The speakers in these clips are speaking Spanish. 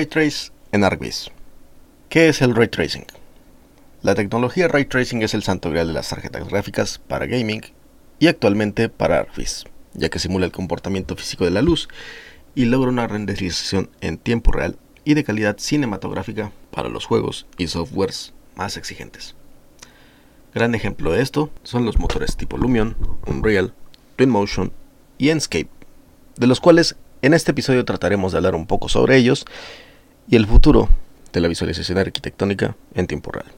Ray Trace en ArcGIS. ¿Qué es el Ray Tracing? La tecnología Ray Tracing es el santo grial de las tarjetas gráficas para gaming y actualmente para ArcGIS, ya que simula el comportamiento físico de la luz y logra una renderización en tiempo real y de calidad cinematográfica para los juegos y softwares más exigentes. Gran ejemplo de esto son los motores tipo Lumion, Unreal, Twinmotion y Enscape, de los cuales en este episodio trataremos de hablar un poco sobre ellos y el futuro de la visualización arquitectónica en tiempo real.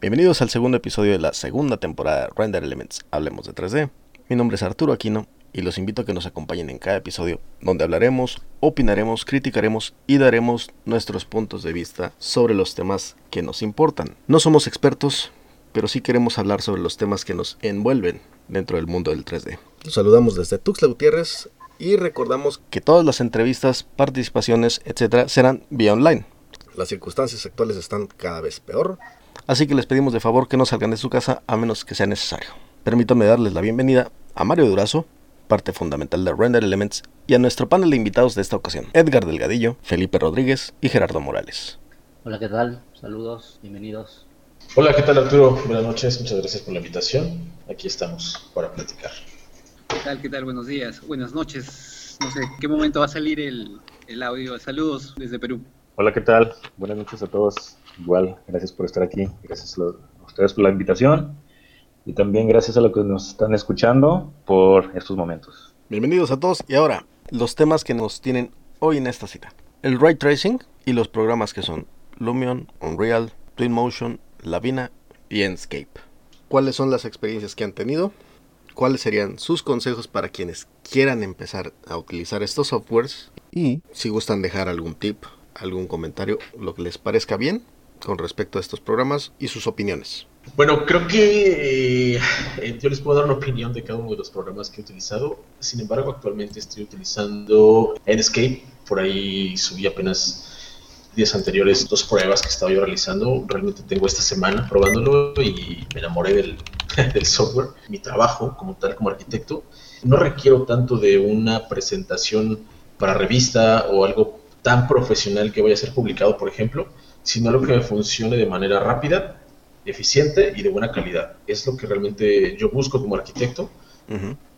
Bienvenidos al segundo episodio de la segunda temporada de Render Elements Hablemos de 3D. Mi nombre es Arturo Aquino y los invito a que nos acompañen en cada episodio donde hablaremos, opinaremos, criticaremos y daremos nuestros puntos de vista sobre los temas que nos importan. No somos expertos, pero sí queremos hablar sobre los temas que nos envuelven dentro del mundo del 3D. Los saludamos desde Tuxtla Gutiérrez y recordamos que todas las entrevistas, participaciones, etcétera, serán vía online. Las circunstancias actuales están cada vez peor, así que les pedimos de favor que no salgan de su casa a menos que sea necesario. Permítanme darles la bienvenida a Mario Durazo, parte fundamental de Render Elements, y a nuestro panel de invitados de esta ocasión, Edgar Delgadillo, Felipe Rodríguez y Gerardo Morales. Hola, ¿qué tal? Saludos, bienvenidos. Hola, ¿qué tal Arturo? Buenas noches, muchas gracias por la invitación. Aquí estamos para platicar. ¿Qué tal? ¿Qué tal? Buenos días, buenas noches. No sé, ¿en qué momento va a salir el, el audio? Saludos desde Perú. Hola, ¿qué tal? Buenas noches a todos. Igual, gracias por estar aquí. Gracias a ustedes por la invitación. Y también gracias a los que nos están escuchando por estos momentos. Bienvenidos a todos y ahora los temas que nos tienen hoy en esta cita. El Ray Tracing y los programas que son Lumion, Unreal, Twinmotion, Lavina y Enscape. ¿Cuáles son las experiencias que han tenido? ¿Cuáles serían sus consejos para quienes quieran empezar a utilizar estos softwares? Y si gustan dejar algún tip, algún comentario, lo que les parezca bien con respecto a estos programas y sus opiniones. Bueno, creo que eh, yo les puedo dar una opinión de cada uno de los programas que he utilizado. Sin embargo, actualmente estoy utilizando Enscape. Por ahí subí apenas días anteriores dos pruebas que estaba yo realizando. Realmente tengo esta semana probándolo y me enamoré del, del software. Mi trabajo como tal, como arquitecto, no requiero tanto de una presentación para revista o algo tan profesional que vaya a ser publicado, por ejemplo, sino algo que me funcione de manera rápida, eficiente y de buena calidad. Es lo que realmente yo busco como arquitecto,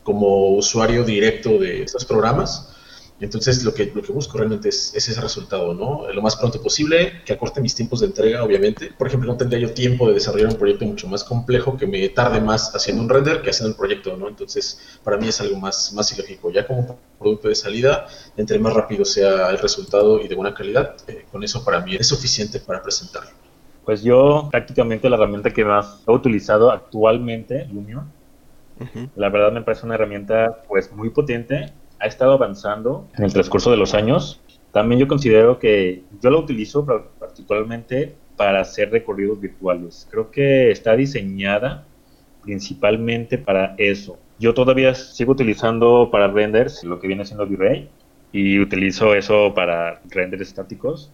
como usuario directo de estos programas. Entonces lo que, lo que busco realmente es, es ese resultado, ¿no? Lo más pronto posible, que acorte mis tiempos de entrega, obviamente. Por ejemplo, no tendría yo tiempo de desarrollar un proyecto mucho más complejo que me tarde más haciendo un render que haciendo un proyecto, ¿no? Entonces, para mí es algo más, más ilógico. Ya como producto de salida, entre más rápido sea el resultado y de buena calidad, eh, con eso para mí es suficiente para presentarlo. Pues yo prácticamente la herramienta que más he utilizado actualmente, Lumion, la verdad me parece una herramienta pues muy potente. Ha estado avanzando en el transcurso de los años. También yo considero que yo la utilizo particularmente para hacer recorridos virtuales. Creo que está diseñada principalmente para eso. Yo todavía sigo utilizando para renders lo que viene siendo V-Ray y utilizo eso para renders estáticos,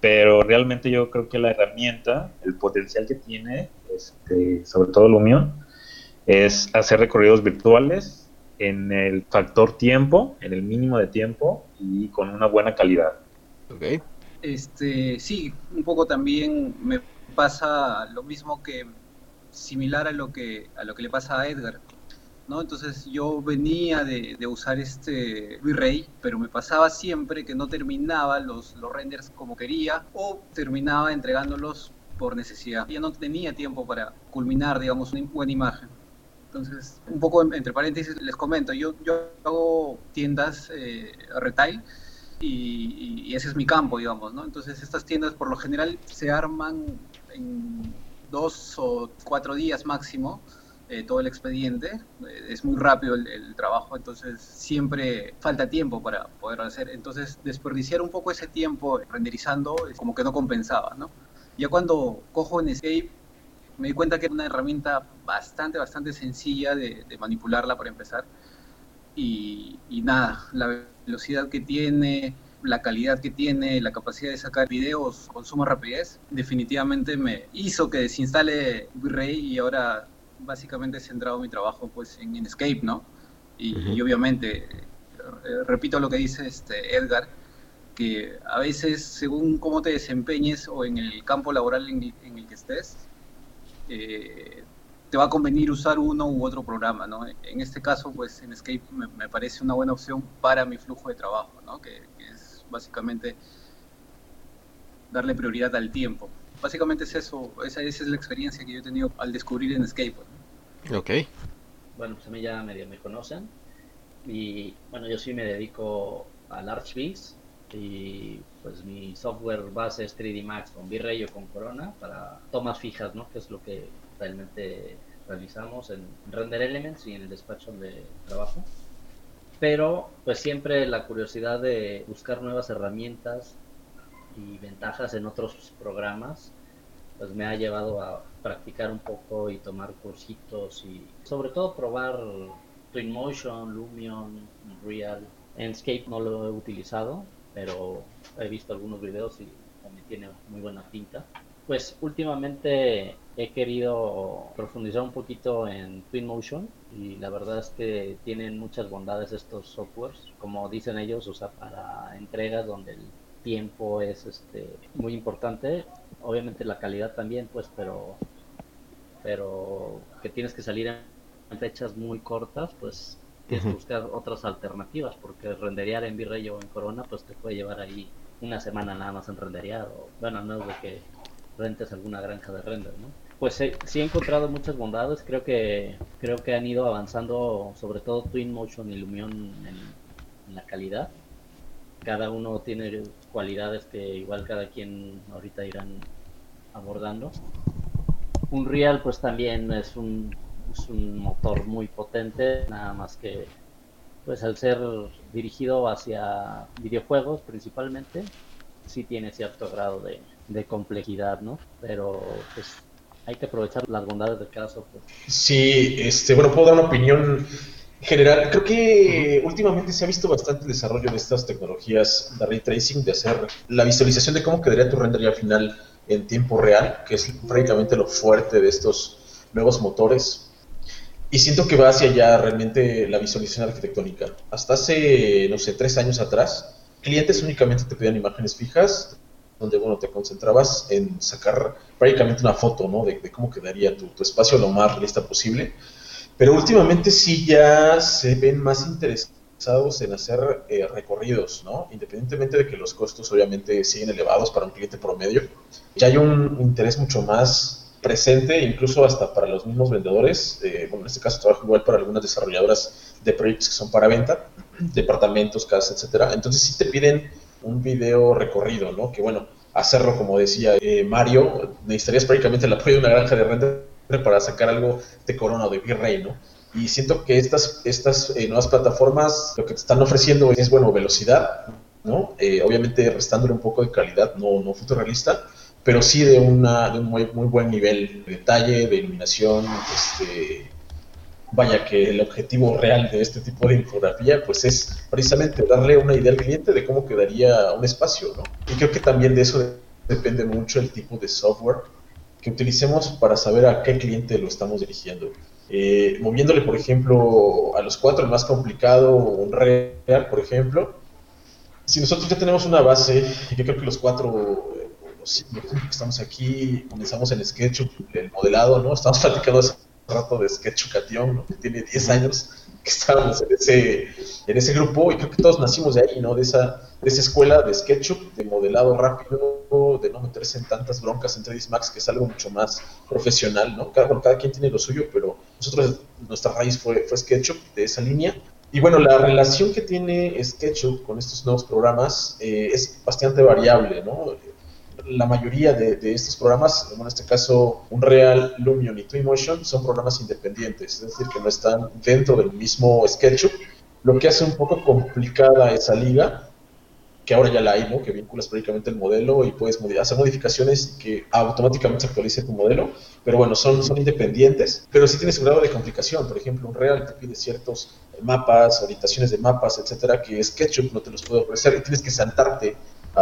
pero realmente yo creo que la herramienta, el potencial que tiene, este, sobre todo Lumion, es hacer recorridos virtuales en el factor tiempo, en el mínimo de tiempo y con una buena calidad. Ok. Este, sí, un poco también me pasa lo mismo que similar a lo que a lo que le pasa a Edgar, ¿no? Entonces yo venía de, de usar este V-Ray, pero me pasaba siempre que no terminaba los, los renders como quería o terminaba entregándolos por necesidad. Ya no tenía tiempo para culminar, digamos, una buena imagen. Entonces, un poco en- entre paréntesis les comento, yo, yo hago tiendas eh, retail y, y ese es mi campo, digamos, ¿no? Entonces estas tiendas por lo general se arman en dos o cuatro días máximo eh, todo el expediente, eh, es muy rápido el, el trabajo, entonces siempre falta tiempo para poder hacer, entonces desperdiciar un poco ese tiempo renderizando como que no compensaba, ¿no? Ya cuando cojo en Escape me di cuenta que era una herramienta bastante, bastante sencilla de, de manipularla para empezar. Y, y nada, la velocidad que tiene, la calidad que tiene, la capacidad de sacar videos con suma rapidez, definitivamente me hizo que desinstale V-Ray y ahora básicamente he centrado mi trabajo pues en Escape, ¿no? Y, obviamente, eh, repito lo que dice este Edgar, que a veces según cómo te desempeñes o en el campo laboral en el, que estés, eh, te va a convenir usar uno u otro programa, ¿no? En este caso, pues en Escape me, parece una buena opción para mi flujo de trabajo, ¿no? Que, es básicamente darle prioridad al tiempo. Básicamente es eso, esa, esa, es la experiencia que yo he tenido al descubrir en Escape. Ok. Bueno, pues a mí ya medio me conocen y bueno, yo sí me dedico al ArchViz y pues mi software base es 3D Max con V-Ray o con Corona para tomas fijas, ¿no? Que es lo que realmente realizamos en Render Elements y en el despacho de trabajo. Pero pues siempre la curiosidad de buscar nuevas herramientas y ventajas en otros programas pues me ha llevado a practicar un poco y tomar cursitos y sobre todo probar Twinmotion, Lumion, Real. Enscape no lo he utilizado, pero he visto algunos videos y me tiene muy buena pinta. Pues últimamente he querido profundizar un poquito en Twinmotion y la verdad es que tienen muchas bondades estos softwares. Como dicen ellos, usa para entregas donde el tiempo es este muy importante. Obviamente la calidad también, pues, pero pero que tienes que salir en fechas muy cortas, pues tienes que buscar otras alternativas, porque renderear en Virrey o en Corona, pues te puede llevar ahí una semana nada más en renderear, o bueno, no es de que rentes alguna granja de render, ¿no? Pues sí he encontrado muchas bondades, creo que creo que han ido avanzando, sobre todo Twinmotion y Lumion en, la calidad. Cada uno tiene cualidades que igual cada quien ahorita irán abordando. Unreal pues también es un, es un motor muy potente, nada más que pues al ser dirigido hacia videojuegos principalmente, sí tiene cierto grado de, de complejidad, ¿no? Pero pues hay que aprovechar las bondades de cada software. Sí, este, bueno, puedo dar una opinión general. Creo que últimamente se ha visto bastante el desarrollo de estas tecnologías de ray tracing, de hacer la visualización de cómo quedaría tu render ya final en tiempo real, que es prácticamente lo fuerte de estos nuevos motores. Y siento que va hacia allá realmente la visualización arquitectónica. Hasta hace, no sé, tres años atrás, clientes únicamente te pedían imágenes fijas, donde bueno, te concentrabas en sacar prácticamente una foto ¿no? de, cómo quedaría tu, espacio lo más realista posible. Pero últimamente sí ya se ven más interesados en hacer eh, recorridos, ¿no? independientemente de que los costos obviamente siguen elevados para un cliente promedio. Ya hay un interés mucho más presente, incluso hasta para los mismos vendedores. Eh, bueno, en este caso trabajo igual para algunas desarrolladoras de proyectos que son para venta, departamentos, casas, etcétera. Entonces sí te piden un video recorrido, ¿no? Que bueno, hacerlo como decía eh, Mario, necesitarías prácticamente el apoyo de una granja de render para sacar algo de Corona o de Virrey. Y siento que estas, estas eh, nuevas plataformas lo que te están ofreciendo es, bueno, velocidad, ¿no? Eh, obviamente restándole un poco de calidad, no, no fotorrealista, pero sí de, una, de un muy, muy buen nivel de detalle, de iluminación, este, vaya que el objetivo real de este tipo de infografía pues es precisamente darle una idea al cliente de cómo quedaría un espacio, ¿no? Y creo que también de eso depende mucho el tipo de software que utilicemos para saber a qué cliente lo estamos dirigiendo. Eh, moviéndole, por ejemplo, a los cuatro, el más complicado, un real, por ejemplo, si nosotros ya tenemos una base, yo creo que los cuatro que estamos aquí, comenzamos en SketchUp, el modelado, ¿no? Estamos platicando rato de Sketch ¿no? que tiene 10 años que estábamos en ese, en ese grupo y creo que todos nacimos de ahí, ¿no? De esa, de esa escuela de SketchUp, de modelado rápido, de no meterse en tantas broncas en 3ds Max, que es algo mucho más profesional, ¿no? Cada, cada quien tiene lo suyo, pero nosotros, nuestra raíz fue, fue SketchUp de esa línea. Y bueno, la relación que tiene SketchUp con estos nuevos programas eh, es bastante variable, ¿no? La mayoría de, estos programas, en este caso Unreal, Lumion y Twinmotion, son programas independientes, es decir, que no están dentro del mismo SketchUp, lo que hace un poco complicada esa liga, que ahora ya la hay, ¿no? que vinculas prácticamente el modelo y puedes hacer modificaciones que automáticamente se actualice tu modelo, pero bueno, son, son independientes, pero sí tienes un grado de complicación, por ejemplo, Unreal te pide ciertos mapas, orientaciones de mapas, etcétera, que SketchUp no te los puede ofrecer y tienes que saltarte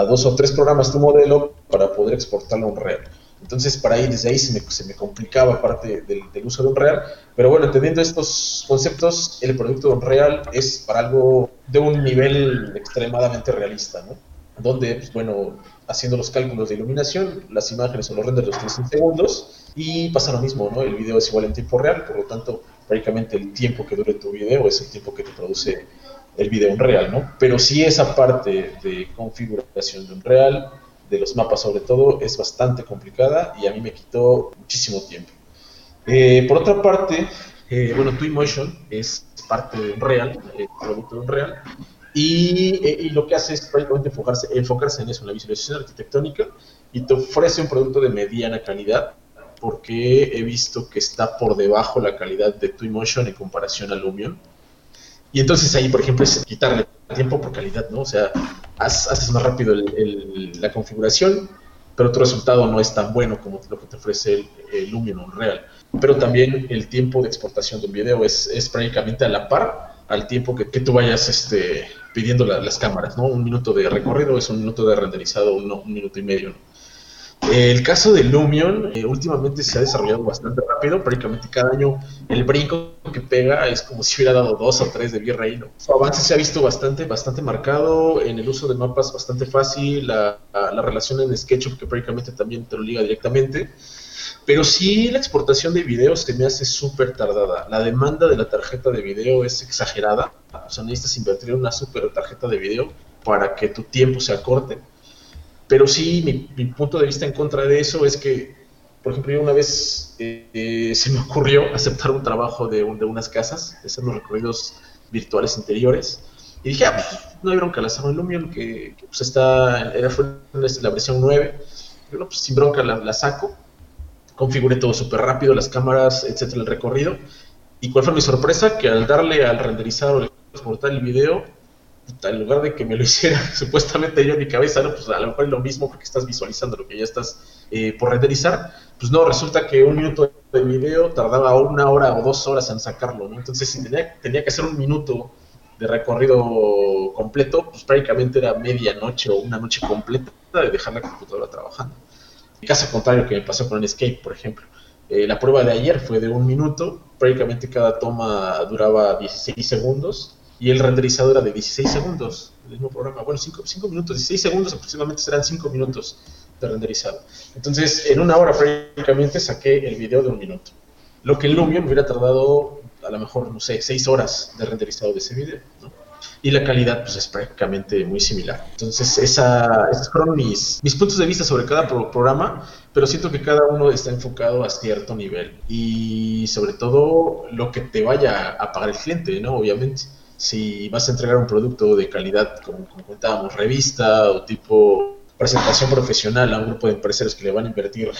dos o tres programas tu modelo para poder exportarlo a Unreal. Entonces, para ahí, desde ahí se me, se me complicaba parte del, del uso de Unreal. Pero bueno, entendiendo estos conceptos, el producto de Unreal es para algo de un nivel extremadamente realista, ¿no? Donde, pues bueno, haciendo los cálculos de iluminación, las imágenes o los renders los tienes en segundos y pasa lo mismo, ¿no? El video es igual en tiempo real, por lo tanto, prácticamente el tiempo que dure tu video es el tiempo que te produce el video en real, ¿no? Pero sí esa parte de configuración de Unreal, de los mapas sobre todo, es bastante complicada y a mí me quitó muchísimo tiempo. Eh, por otra parte, eh, bueno, Twinmotion es parte de Unreal, el producto de Unreal, y, eh, y lo que hace es prácticamente enfocarse, enfocarse en eso, en la visualización arquitectónica, y te ofrece un producto de mediana calidad, porque he visto que está por debajo la calidad de Twinmotion en comparación a Lumion. Y entonces ahí, por ejemplo, es quitarle tiempo por calidad, ¿no? O sea, haces más rápido el- la configuración, pero tu resultado no es tan bueno como lo que te ofrece el, el Lumion Unreal. Pero también el tiempo de exportación de un video es, es prácticamente a la par al tiempo que, que tú vayas este, pidiendo la- las cámaras, ¿no? Un minuto de recorrido es un minuto de renderizado, un, un minuto y medio, ¿no? El caso de Lumion eh, últimamente se ha desarrollado bastante rápido, prácticamente cada año el brinco que pega es como si hubiera dado dos o tres de V-Ray. ¿no? Su avance se ha visto bastante, bastante marcado, en el uso de mapas bastante fácil, la, la relación en SketchUp que prácticamente también te lo liga directamente, pero sí la exportación de videos se me hace súper tardada. La demanda de la tarjeta de video es exagerada, o sea, necesitas invertir en una súper tarjeta de video para que tu tiempo se acorte. Pero sí, mi, mi punto de vista en contra de eso es que, por ejemplo, yo una vez eh, eh, se me ocurrió aceptar un trabajo de, un- de unas casas, de hacer unos recorridos virtuales interiores. Y dije, ah, pues, no hay bronca, la en Lumion, que, que, pues está, era fue la versión 9. Yo, no, pues sin bronca la, la saco. Configuré todo súper rápido, las cámaras, etcétera, el recorrido. ¿Y cuál fue mi sorpresa? Que al darle al renderizar o exportar el video, en lugar de que me lo hiciera supuestamente yo en mi cabeza, ¿no? pues a lo mejor es lo mismo porque estás visualizando lo que ya estás eh, por renderizar, pues no, resulta que un minuto de video tardaba una hora o dos horas en sacarlo, ¿no? Entonces si tenía, tenía que hacer un minuto de recorrido completo, pues prácticamente era medianoche o una noche completa de dejar la computadora trabajando. El caso contrario que me pasó con Escape, por ejemplo. Eh, la prueba de ayer fue de un minuto, prácticamente cada toma duraba 16 segundos y el renderizado era de 16 segundos, el mismo programa, bueno, 5, minutos, 16 segundos aproximadamente serán 5 minutos de renderizado. Entonces, en una hora prácticamente saqué el video de un minuto. Lo que en Lumion hubiera tardado a lo mejor, no sé, 6 horas de renderizado de ese video, ¿no? Y la calidad pues es prácticamente muy similar. Entonces, esa, esos fueron mis, mis puntos de vista sobre cada pro- programa, pero siento que cada uno está enfocado a cierto nivel. Y sobre todo lo que te vaya a pagar el cliente, ¿no? Obviamente si vas a entregar un producto de calidad, como, como comentábamos, revista o tipo presentación profesional a un grupo de empresarios que le van a invertir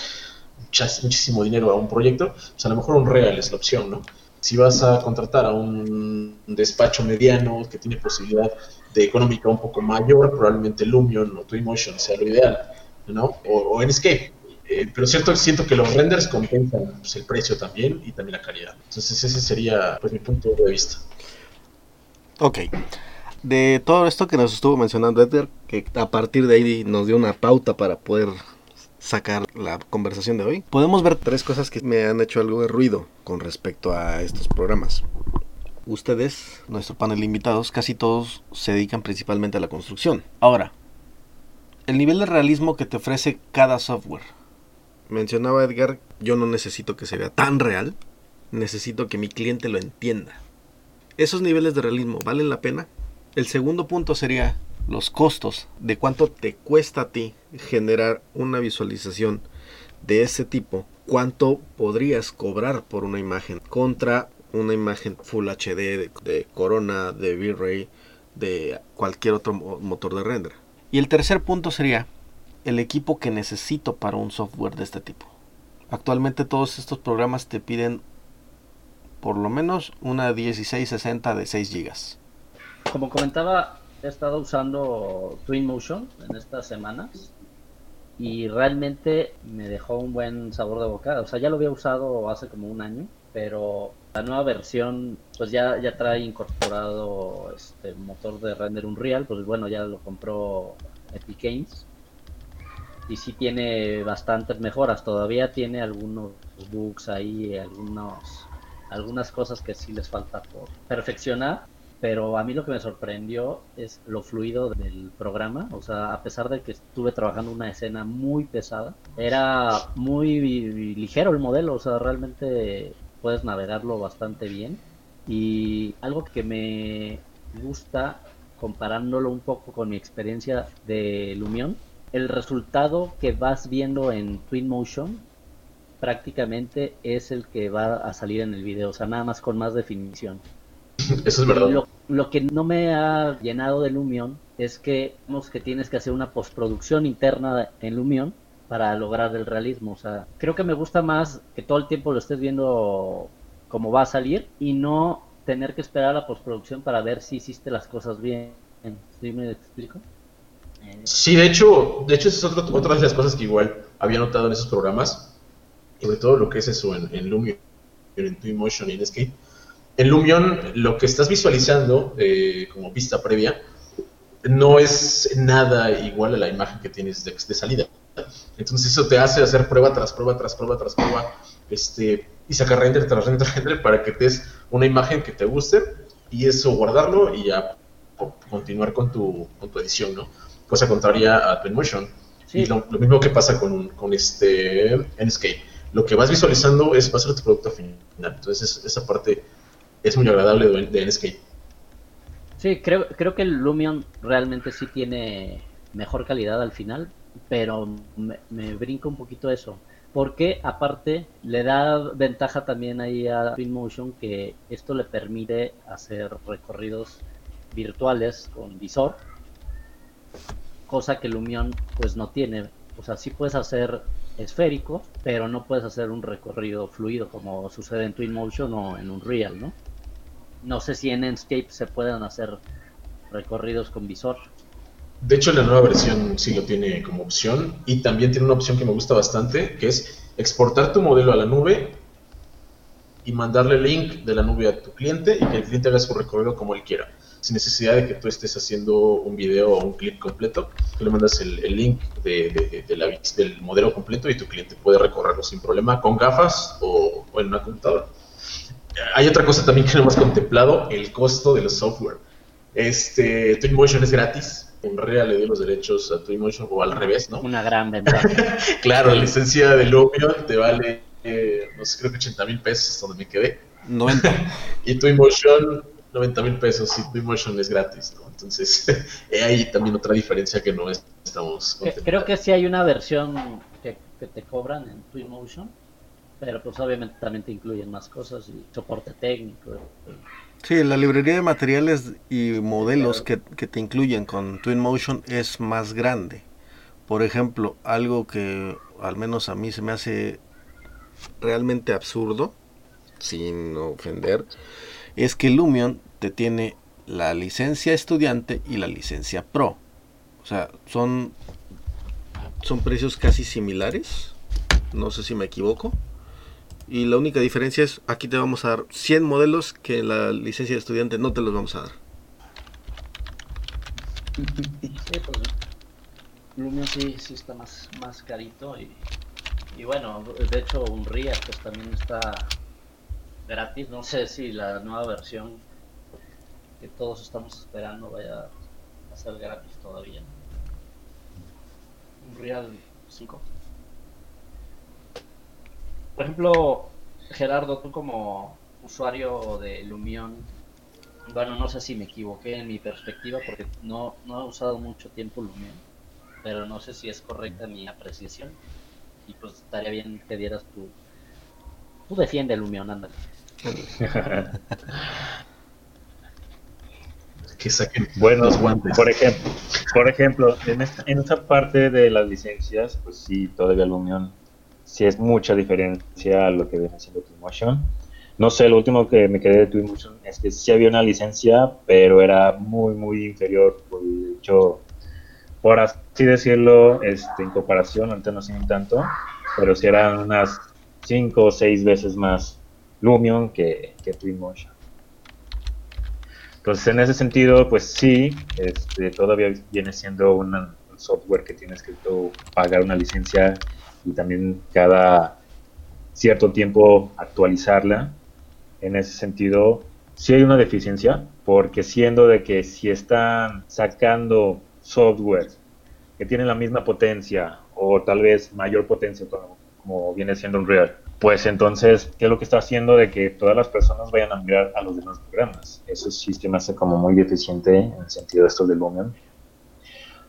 muchísimo dinero a un proyecto, pues a lo mejor un real es la opción, ¿no? Si vas a contratar a un despacho mediano que tiene posibilidad de económica un poco mayor, probablemente Lumion o Twinmotion sea lo ideal, ¿no? O, o Enscape. Eh, pero cierto, siento que los renders compensan pues, el precio también y también la calidad. Entonces ese sería pues, mi punto de vista. Ok. De todo esto que nos estuvo mencionando Edgar, que a partir de ahí nos dio una pauta para poder sacar la conversación de hoy, podemos ver tres cosas que me han hecho algo de ruido con respecto a estos programas. Ustedes, nuestro panel de invitados, casi todos se dedican principalmente a la construcción. Ahora, el nivel de realismo que te ofrece cada software. Mencionaba Edgar, yo no necesito que se vea tan real, necesito que mi cliente lo entienda. ¿Esos niveles de realismo valen la pena? El segundo punto sería los costos de cuánto te cuesta a ti generar una visualización de ese tipo, cuánto podrías cobrar por una imagen contra una imagen Full HD de, Corona, de V-Ray, de cualquier otro mo- motor de render. Y el tercer punto sería el equipo que necesito para un software de este tipo. Actualmente todos estos programas te piden por lo menos una 1660 de 6 GB. Como comentaba, he estado usando Twinmotion en estas semanas y realmente me dejó un buen sabor de boca. O sea, ya lo había usado hace como un año, pero la nueva versión pues ya, ya trae incorporado este motor de render Unreal, pues bueno, ya lo compró Epic Games y sí tiene bastantes mejoras, todavía tiene algunos bugs ahí, algunos algunas cosas que sí les falta por perfeccionar, pero a mí lo que me sorprendió es lo fluido del programa, o sea, a pesar de que estuve trabajando una escena muy pesada, era muy ligero el modelo, o sea, realmente puedes navegarlo bastante bien. Y algo que me gusta, comparándolo un poco con mi experiencia de Lumion, el resultado que vas viendo en Twinmotion prácticamente es el que va a salir en el video, o sea, nada más con más definición. Eso es verdad. Lo, lo que no me ha llenado de Lumion es que vemos que tienes que hacer una postproducción interna en Lumion para lograr el realismo. O sea, creo que me gusta más que todo el tiempo lo estés viendo cómo va a salir y no tener que esperar a la postproducción para ver si hiciste las cosas bien. ¿Sí me explico? Sí, de hecho, de hecho, esa es otra, otra de las cosas que igual había notado en esos programas, sobre todo lo que es eso en, en Lumion, en Twinmotion y en Escape. En Lumion, lo que estás visualizando eh, como vista previa no es nada igual a la imagen que tienes de, de salida. Entonces eso te hace hacer prueba tras prueba, tras prueba, tras prueba, este, y sacar render tras render, render para que te des una imagen que te guste y eso guardarlo y ya continuar con tu, con tu edición, ¿no? Cosa contraria a Twinmotion. Sí. Y lo, lo mismo que pasa con, con este Enscape. Lo que vas visualizando es va a ser tu producto final. Entonces esa parte es muy agradable de, de Enscape. Sí, creo, creo que el Lumion realmente sí tiene mejor calidad al final, pero me, me brinca un poquito eso. Porque aparte le da ventaja también ahí a Twinmotion que esto le permite hacer recorridos virtuales con visor, cosa que Lumion pues no tiene. O sea, sí puedes hacer esférico, pero no puedes hacer un recorrido fluido como sucede en Twinmotion o en Unreal, ¿no? No sé si en Enscape se pueden hacer recorridos con visor. De hecho, la nueva versión sí lo tiene como opción y también tiene una opción que me gusta bastante, que es exportar tu modelo a la nube y mandarle el link de la nube a tu cliente y que el cliente haga su recorrido como él quiera, sin necesidad de que tú estés haciendo un video o un clip completo. Tú le mandas el, el link de, de- de la, del modelo completo y tu cliente puede recorrerlo sin problema con gafas o, o en una computadora. Hay otra cosa también que no hemos contemplado, el costo de los software. Este, Twinmotion es gratis. Unreal le dio los derechos a Twinmotion o al revés, ¿no? Una gran ventaja. Claro, la licencia de Lumion te vale, eh, no sé, creo que 80 mil pesos donde me quedé. 90. Y Twinmotion, 90 mil pesos. Y Twinmotion es gratis, ¿no? Entonces, eh, hay también otra diferencia que no es- estamos contemplando. Creo que sí hay una versión que, que te cobran en Twinmotion, pero pues obviamente también te incluyen más cosas y soporte técnico. Sí, la librería de materiales y modelos que, que te incluyen con Twinmotion es más grande. Por ejemplo, algo que al menos a mí se me hace realmente absurdo, sin ofender, es que Lumion te tiene la licencia estudiante y la licencia pro. O sea, son, son precios casi similares. No sé si me equivoco. Y la única diferencia es, aquí te vamos a dar 100 modelos que la licencia de estudiante no te los vamos a dar. Pues Lumion sí, sí está más, más carito y, y bueno, de hecho Unreal pues también está gratis. No sé si la nueva versión que todos estamos esperando vaya a ser gratis todavía. Unreal 5. Por ejemplo, Gerardo, tú como usuario de Lumion, bueno, no sé si me equivoqué en mi perspectiva porque no, no he usado mucho tiempo Lumion, pero no sé si es correcta mi apreciación y pues estaría bien que dieras tu... Tú defiende Lumion, ándale. Que saquen Bueno, guantes. por ejemplo, por ejemplo, en esta, en esta parte de las licencias, pues sí, todavía Lumion sí es mucha diferencia a lo que viene siendo Twinmotion. No sé, lo último que me quedé de Twinmotion es que sí había una licencia, pero era muy, muy inferior. Por, de hecho, por así decirlo, este, en comparación, ahorita no ni tanto, pero sí eran unas 5 o 6 veces más Lumion que, que Twinmotion. Entonces, en ese sentido, pues sí, este, todavía viene siendo un software que tienes que pagar una licencia y también cada cierto tiempo actualizarla. En ese sentido, sí hay una deficiencia, porque siendo de que si están sacando software que tienen la misma potencia o tal vez mayor potencia como, viene siendo Unreal, pues entonces, ¿qué es lo que está haciendo de que todas las personas vayan a mirar a los demás programas? Eso sí se me hace como muy deficiente en el sentido de esto de Lumion.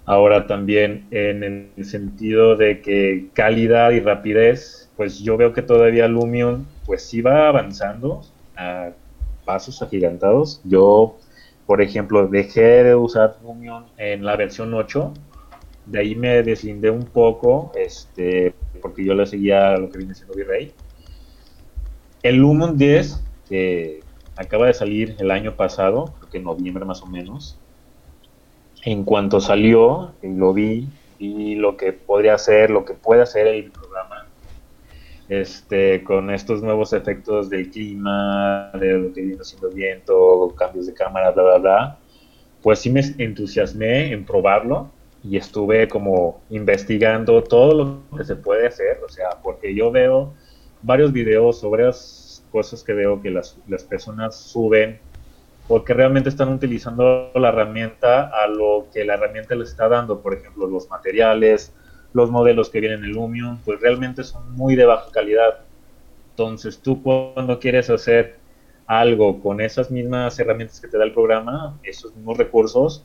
Ahora también en el sentido de que calidad y rapidez, pues yo veo que todavía Lumion pues sí va avanzando a pasos agigantados. Yo, por ejemplo, dejé de usar Lumion en la versión 8 de ahí me deslindé un poco, este, porque yo le seguía lo que viene siendo Virrey. El Lumen 10, que acaba de salir el año pasado, creo que en noviembre más o menos, en cuanto salió, lo vi, y lo que podría hacer, lo que puede hacer el programa, este, con estos nuevos efectos del clima, de lo que viene siendo viento, cambios de cámara, bla, bla, bla, pues sí me entusiasmé en probarlo y estuve como investigando todo lo que se puede hacer, o sea, porque yo veo varios videos sobre las cosas que veo que las, las personas suben porque realmente están utilizando la herramienta a lo que la herramienta les está dando, por ejemplo, los materiales, los modelos que vienen en Lumion, pues realmente son muy de baja calidad. Entonces tú cuando quieres hacer algo con esas mismas herramientas que te da el programa, esos mismos recursos,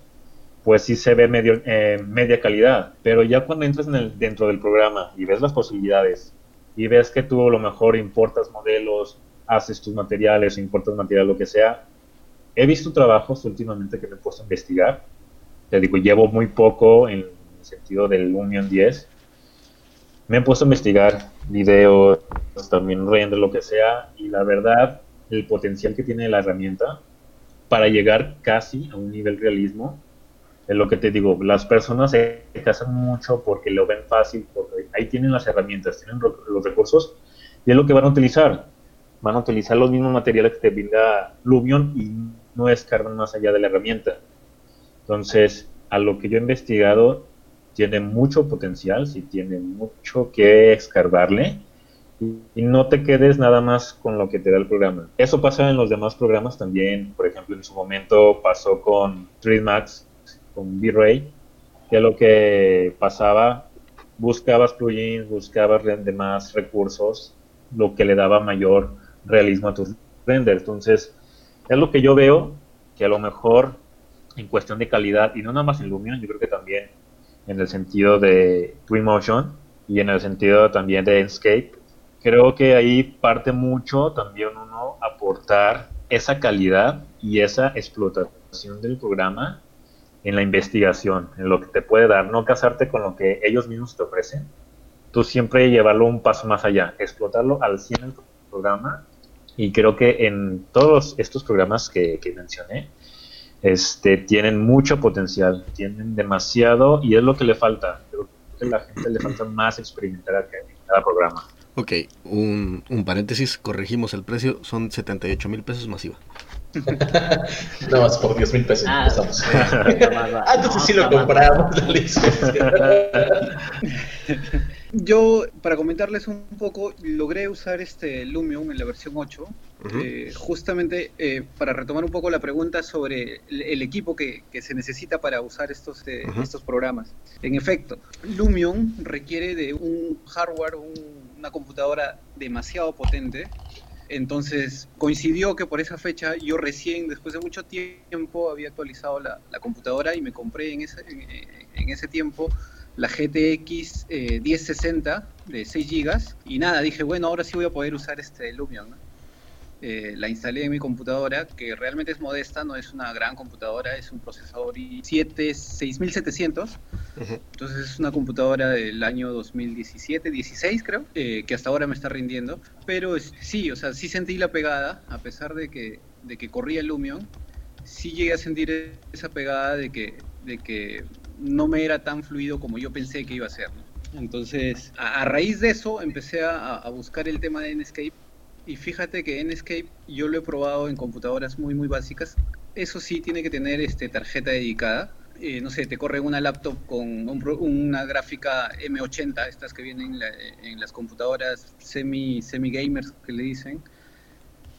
pues sí se ve medio, eh, media calidad. Pero ya cuando entras dentro del programa y ves las posibilidades y ves que tú a lo mejor importas modelos, haces tus materiales, importas material, lo que sea, he visto trabajos últimamente que me he puesto a investigar. Te digo, llevo muy poco en el sentido del Union 10. Me he puesto a investigar videos, también render, lo que sea, y la verdad, el potencial que tiene la herramienta para llegar casi a un nivel realismo es lo que te digo, las personas se casan mucho porque lo ven fácil, porque ahí tienen las herramientas, tienen los recursos y es lo que van a utilizar. Van a utilizar los mismos materiales que te brinda Lumion y no escarban más allá de la herramienta. Entonces, a lo que yo he investigado, tiene mucho potencial, sí tiene mucho que escarbarle y no te quedes nada más con lo que te da el programa. Eso pasa en los demás programas también, por ejemplo, en su momento pasó con 3 Max, con V-Ray, que lo que pasaba, buscabas plugins, buscabas más recursos, lo que le daba mayor realismo a tus renders. Entonces, es lo que yo veo, que a lo mejor en cuestión de calidad, y no nada más en Lumion, yo creo que también en el sentido de Twinmotion y en el sentido también de Enscape, creo que ahí parte mucho también uno aportar esa calidad y esa explotación del programa en la investigación, en lo que te puede dar, no casarte con lo que ellos mismos te ofrecen, tú siempre llevarlo un paso más allá, explotarlo al 100 el programa y creo que en todos estos programas que, mencioné, este, tienen mucho potencial, tienen demasiado y es lo que le falta. Creo que a la gente le falta más experimentar en cada programa. Ok, un, un paréntesis, corregimos el precio, son 78 mil pesos masiva. no, más por 10 mil pesos Ah, empezamos. ah, entonces sí lo compramos la licencia. Yo, para comentarles un poco, logré usar este Lumion en la versión 8, Ujú. eh, justamente eh, para retomar un poco la pregunta sobre el, el equipo que, que se necesita para usar estos, eh, estos programas. En efecto, Lumion requiere de un hardware, un- una computadora demasiado potente. Entonces coincidió que por esa fecha yo recién, después de mucho tiempo, había actualizado la, computadora y me compré en ese, en, en ese tiempo la GTX eh, 1060 de 6 GB y nada, dije, bueno, ahora sí voy a poder usar este Lumion. ¿no? Eh, la instalé en mi computadora, que realmente es modesta, no es una gran computadora, es un procesador i7 6700, Ujú. entonces es una computadora del año 2017, 16 creo, eh, que hasta ahora me está rindiendo, pero es- sí, o sea, sí sentí la pegada, a pesar de que, de que corría el Lumion, sí llegué a sentir esa pegada de que, de que no me era tan fluido como yo pensé que iba a ser. ¿no? Entonces, a, a raíz de eso, empecé a, a buscar el tema de Netscape Y fíjate que Netscape yo lo he probado en computadoras muy muy básicas. Eso sí tiene que tener este tarjeta dedicada. Eh, no sé, te corre una laptop con un una gráfica M80, estas que vienen en, la- en las computadoras semi, semi gamers que le dicen,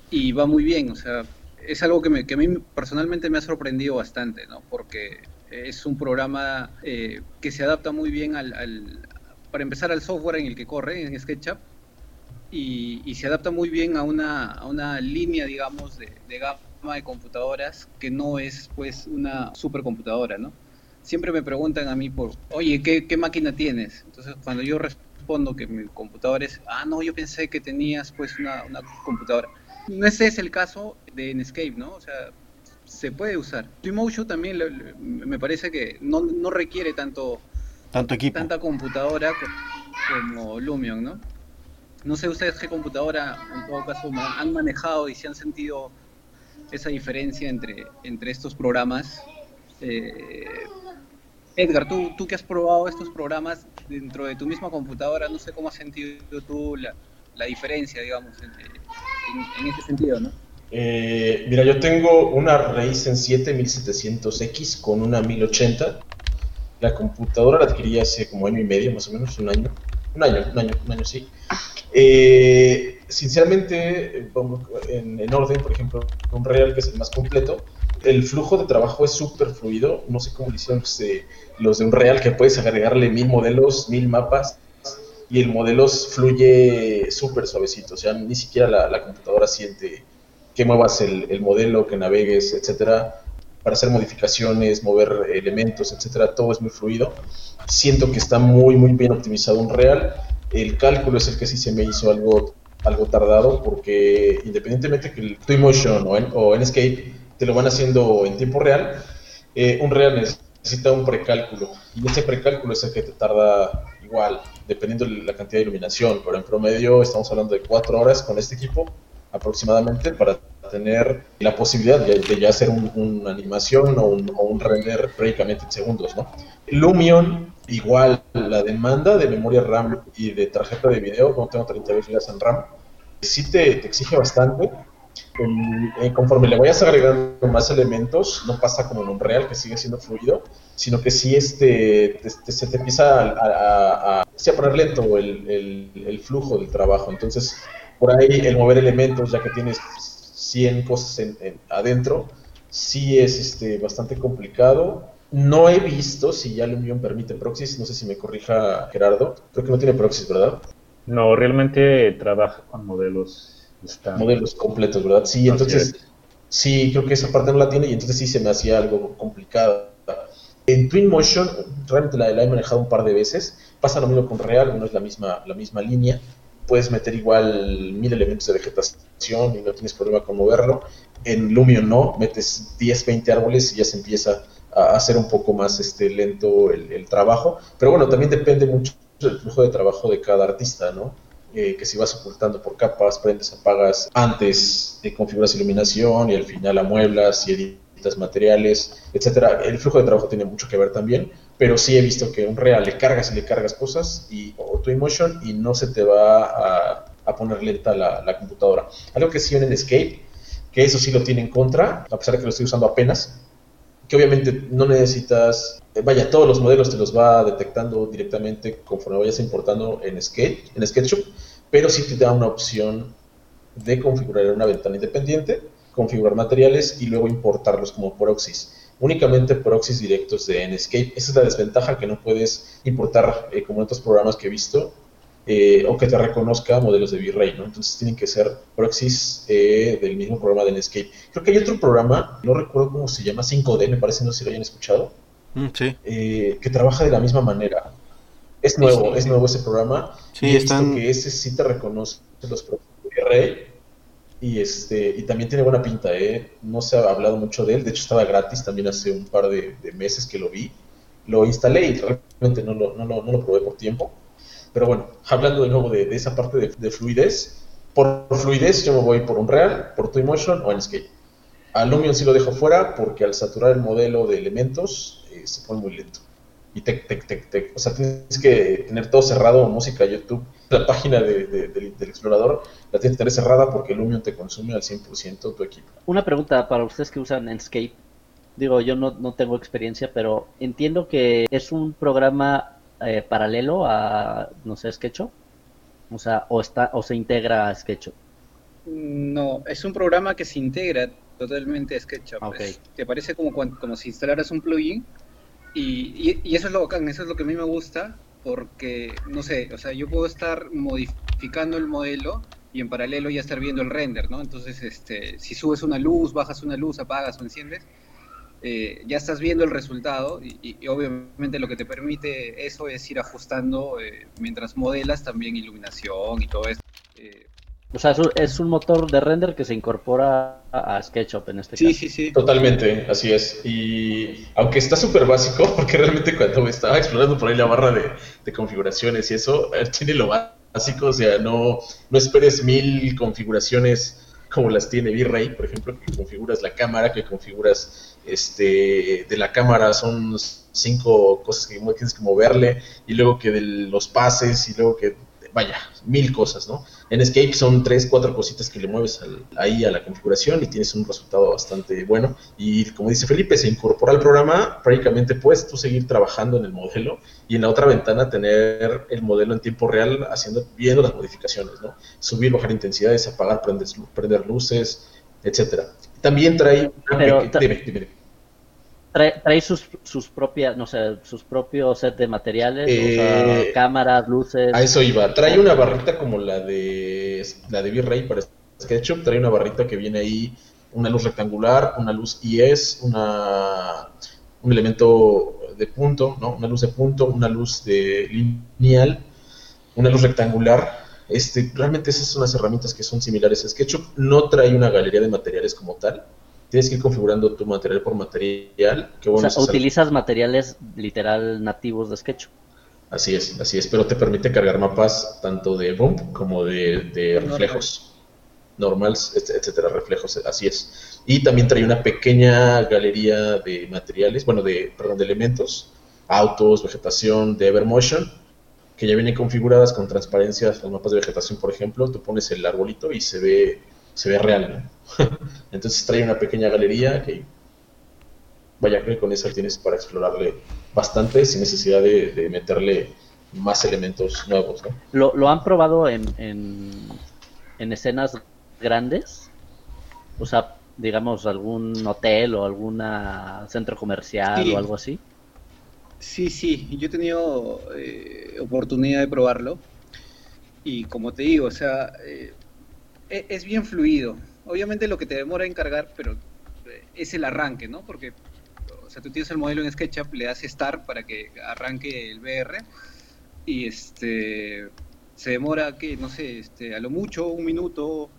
y va muy bien, o sea, es algo que, me, que a mí personalmente me ha sorprendido bastante, ¿no? Porque es un programa eh, que se adapta muy bien al, al- para empezar al software en el que corre, en SketchUp, y, y se adapta muy bien a una, a una línea, digamos, de, de gama de computadoras que no es pues una supercomputadora, ¿no? Siempre me preguntan a mí por, oye, ¿qué, qué máquina tienes? Entonces, cuando yo respondo que mi computadora es, ah, no, yo pensé que tenías pues una, una computadora. No ese es el caso de Netscape, ¿no? O sea, se puede usar. Twinmotion también le- le- me parece que no, no requiere tanto Tanto equipo. tanta computadora co- como Lumion, ¿no? No sé ustedes qué computadora en todo caso han manejado y si han sentido esa diferencia entre, entre estos programas. Eh, Edgar, ¿tú, tú que has probado estos programas dentro de tu misma computadora, no sé cómo has sentido tú la, la diferencia, digamos, en, en- en ese sentido, ¿no? Eh, mira, yo tengo una Ryzen 7 1700X con una 1080. La computadora la adquirí hace como año y medio, más o menos, un año. Un año, un año, un año, sí. Eh, sinceramente, eh, en, en orden, por ejemplo, un Real, que es el más completo, el flujo de trabajo es súper fluido. No sé cómo lo hicieron de, los de un Real, que puedes agregarle mil modelos, mil mapas, y el modelo fluye súper suavecito. O sea, ni siquiera la, la computadora siente que muevas el, el modelo, que navegues, etcétera, para hacer modificaciones, mover elementos, etcétera, todo es muy fluido. Siento que está muy, muy bien optimizado un real. El cálculo es el que sí se me hizo algo, algo tardado, porque independientemente que el Twinmotion o, en, o te lo van haciendo en tiempo real, eh, un real necesita un precálculo, y ese precálculo es el que te tarda igual, dependiendo de la cantidad de iluminación, pero en promedio estamos hablando de cuatro horas con este equipo aproximadamente para tener la posibilidad de, de ya hacer un- una animación o un, o un render prácticamente en segundos, ¿no? Lumion, igual, la demanda de memoria RAM y de tarjeta de video, no tengo 32 GB en RAM, sí te, te exige bastante. Conforme le vayas agregando más elementos, no pasa como en un real que sigue siendo fluido, sino que sí este, te- te- se te empieza a, a- a- a- poner lento el, el- el flujo del trabajo. Entonces, por ahí el mover elementos, ya que tienes 100 cosas en- en- adentro, sí es este, bastante complicado. No he visto si ya Lumion permite proxies, no sé si me corrija Gerardo, creo que no tiene proxies, ¿verdad? No, realmente trabaja con modelos. Modelos completos, ¿verdad? Sí, entonces sí, creo que esa parte no la tiene y entonces sí se me hacía algo complicado. En Twinmotion realmente la, la he manejado un par de veces, pasa lo mismo con Real, no es la misma, la misma línea, puedes meter igual mil elementos de vegetación y no tienes problema con moverlo. En Lumion no, metes 10, 20 árboles y ya se empieza a hacer un poco más este, lento el, trabajo. Pero bueno, también depende mucho del flujo de trabajo de cada artista, ¿no? Eh, que si vas ocultando por capas, prendes, apagas, antes eh, configuras iluminación y al final amueblas y editas materiales, etcétera. El flujo de trabajo tiene mucho que ver también, pero sí he visto que un real le cargas y le cargas cosas y, o Twinmotion y no se te va a, a poner lenta la, la computadora. Algo que sí en Escape, que eso sí lo tiene en contra, a pesar de que lo estoy usando apenas, que obviamente no necesitas, eh, vaya, todos los modelos te los va detectando directamente conforme vayas importando en Sketch, en SketchUp, pero sí te da una opción de configurar una ventana independiente, configurar materiales y luego importarlos como proxies. Únicamente proxies directos de Netscape. Esa es la desventaja que no puedes importar eh, como en otros programas que he visto eh, o que te reconozca modelos de V-Ray, ¿no? Entonces tienen que ser proxies eh, del mismo programa de Netscape. Creo que hay otro programa, no recuerdo cómo se llama, 5D, me parece, no sé si lo hayan escuchado, Mm, sí. eh, que trabaja de la misma manera. Es nuevo, sí. es nuevo ese programa. Sí, y he visto están- que ese sí te reconoce los proxies de V-Ray. Y, este, y también tiene buena pinta, ¿eh? No se ha hablado mucho de él. De hecho, estaba gratis también hace un par de, meses que lo vi. Lo instalé y realmente no lo, no lo, no lo probé por tiempo. Pero bueno, hablando de nuevo de, de esa parte de, de fluidez, por fluidez yo me voy por Unreal, por Twinmotion o Enscape. A Lumion sí lo dejo fuera porque al saturar el modelo de elementos eh, se pone muy lento. Y tec, tec, tec, tec. O sea, tienes que tener todo cerrado, música, YouTube. La página de- de- del, del explorador la tienes que tener cerrada porque Lumion te consume al 100% tu equipo. Una pregunta para ustedes que usan Enscape. Digo, yo no, no tengo experiencia, pero entiendo que es un programa eh, paralelo a, no sé, SketchUp. O sea, o, está, o se integra a SketchUp. No, es un programa que se integra totalmente a SketchUp. Ok. Es- te parece como, como si instalaras un plugin y, y- y eso es lo bacán, eso es lo que a mí me gusta porque, no sé, o sea, yo puedo estar modificando el modelo y en paralelo ya estar viendo el render, ¿no? Entonces, este, si subes una luz, bajas una luz, apagas o enciendes, eh, ya estás viendo el resultado y, obviamente lo que te permite eso es ir ajustando eh, mientras modelas también iluminación y todo eso. Eh, O sea, es un, es un motor de render que se incorpora a, SketchUp en este sí, caso. sí, sí. Totalmente, así es. Y aunque está súper básico, porque realmente cuando estaba explorando por ahí la barra de, de configuraciones y eso, eh, tiene lo básico, o sea, no, no esperes mil configuraciones como las tiene V-Ray, por ejemplo, que configuras la cámara, que configuras este de la cámara son cinco cosas que tienes que moverle, y luego que de los pases, y luego que, vaya, mil cosas, ¿no? En Escape son tres, cuatro cositas que le mueves al- ahí a la configuración y tienes un resultado bastante bueno. Y como dice Felipe, se incorpora al programa, prácticamente puedes tú seguir trabajando en el modelo y en la otra ventana tener el modelo en tiempo real haciendo, viendo las modificaciones, ¿no? Subir, bajar intensidades, apagar, prender, prender luces, etcétera. También trae... una Pero peque- ta- dime, dime, dime. Trae, trae sus, sus propias, no sé, sus propios set de materiales, o Eh, sea, cámaras, luces. A eso iba. Trae una barrita como la de la de V-Ray para SketchUp. Trae una barrita que viene ahí, una luz rectangular, una luz IS, una, un elemento de punto, ¿no? Una luz de punto, una luz de lineal, una luz rectangular. Este, realmente esas son las herramientas que son similares a SketchUp. No trae una galería de materiales como tal. Tienes que ir configurando tu material por material. Qué o bueno sea, es hacer- utilizas materiales literal nativos de SketchUp. Así es, así es, pero te permite cargar mapas tanto de bump como de, reflejos, normals, et- etcétera, reflejos, así es. Y también trae una pequeña galería de materiales, bueno, de, perdón, de elementos, autos, vegetación, de Evermotion, que ya vienen configuradas con transparencias, los mapas de vegetación, por ejemplo, tú pones el arbolito y se ve, se ve real, ¿no? Entonces trae una pequeña galería que, vaya, que con esa tienes para explorarle bastante sin necesidad de, de meterle más elementos nuevos, ¿no? ¿Lo, lo han probado en, en, en escenas grandes? O sea, digamos, algún hotel o algún centro comercial Sí. o algo así. Sí, sí, yo he tenido eh, oportunidad de probarlo y como te digo, o sea, eh, es bien fluido. Obviamente lo que te demora en cargar, pero eh, es el arranque, ¿no? Porque, o sea, tú tienes el modelo en SketchUp, le das Start para que arranque el VR y este se demora que no sé, este, a lo mucho un minuto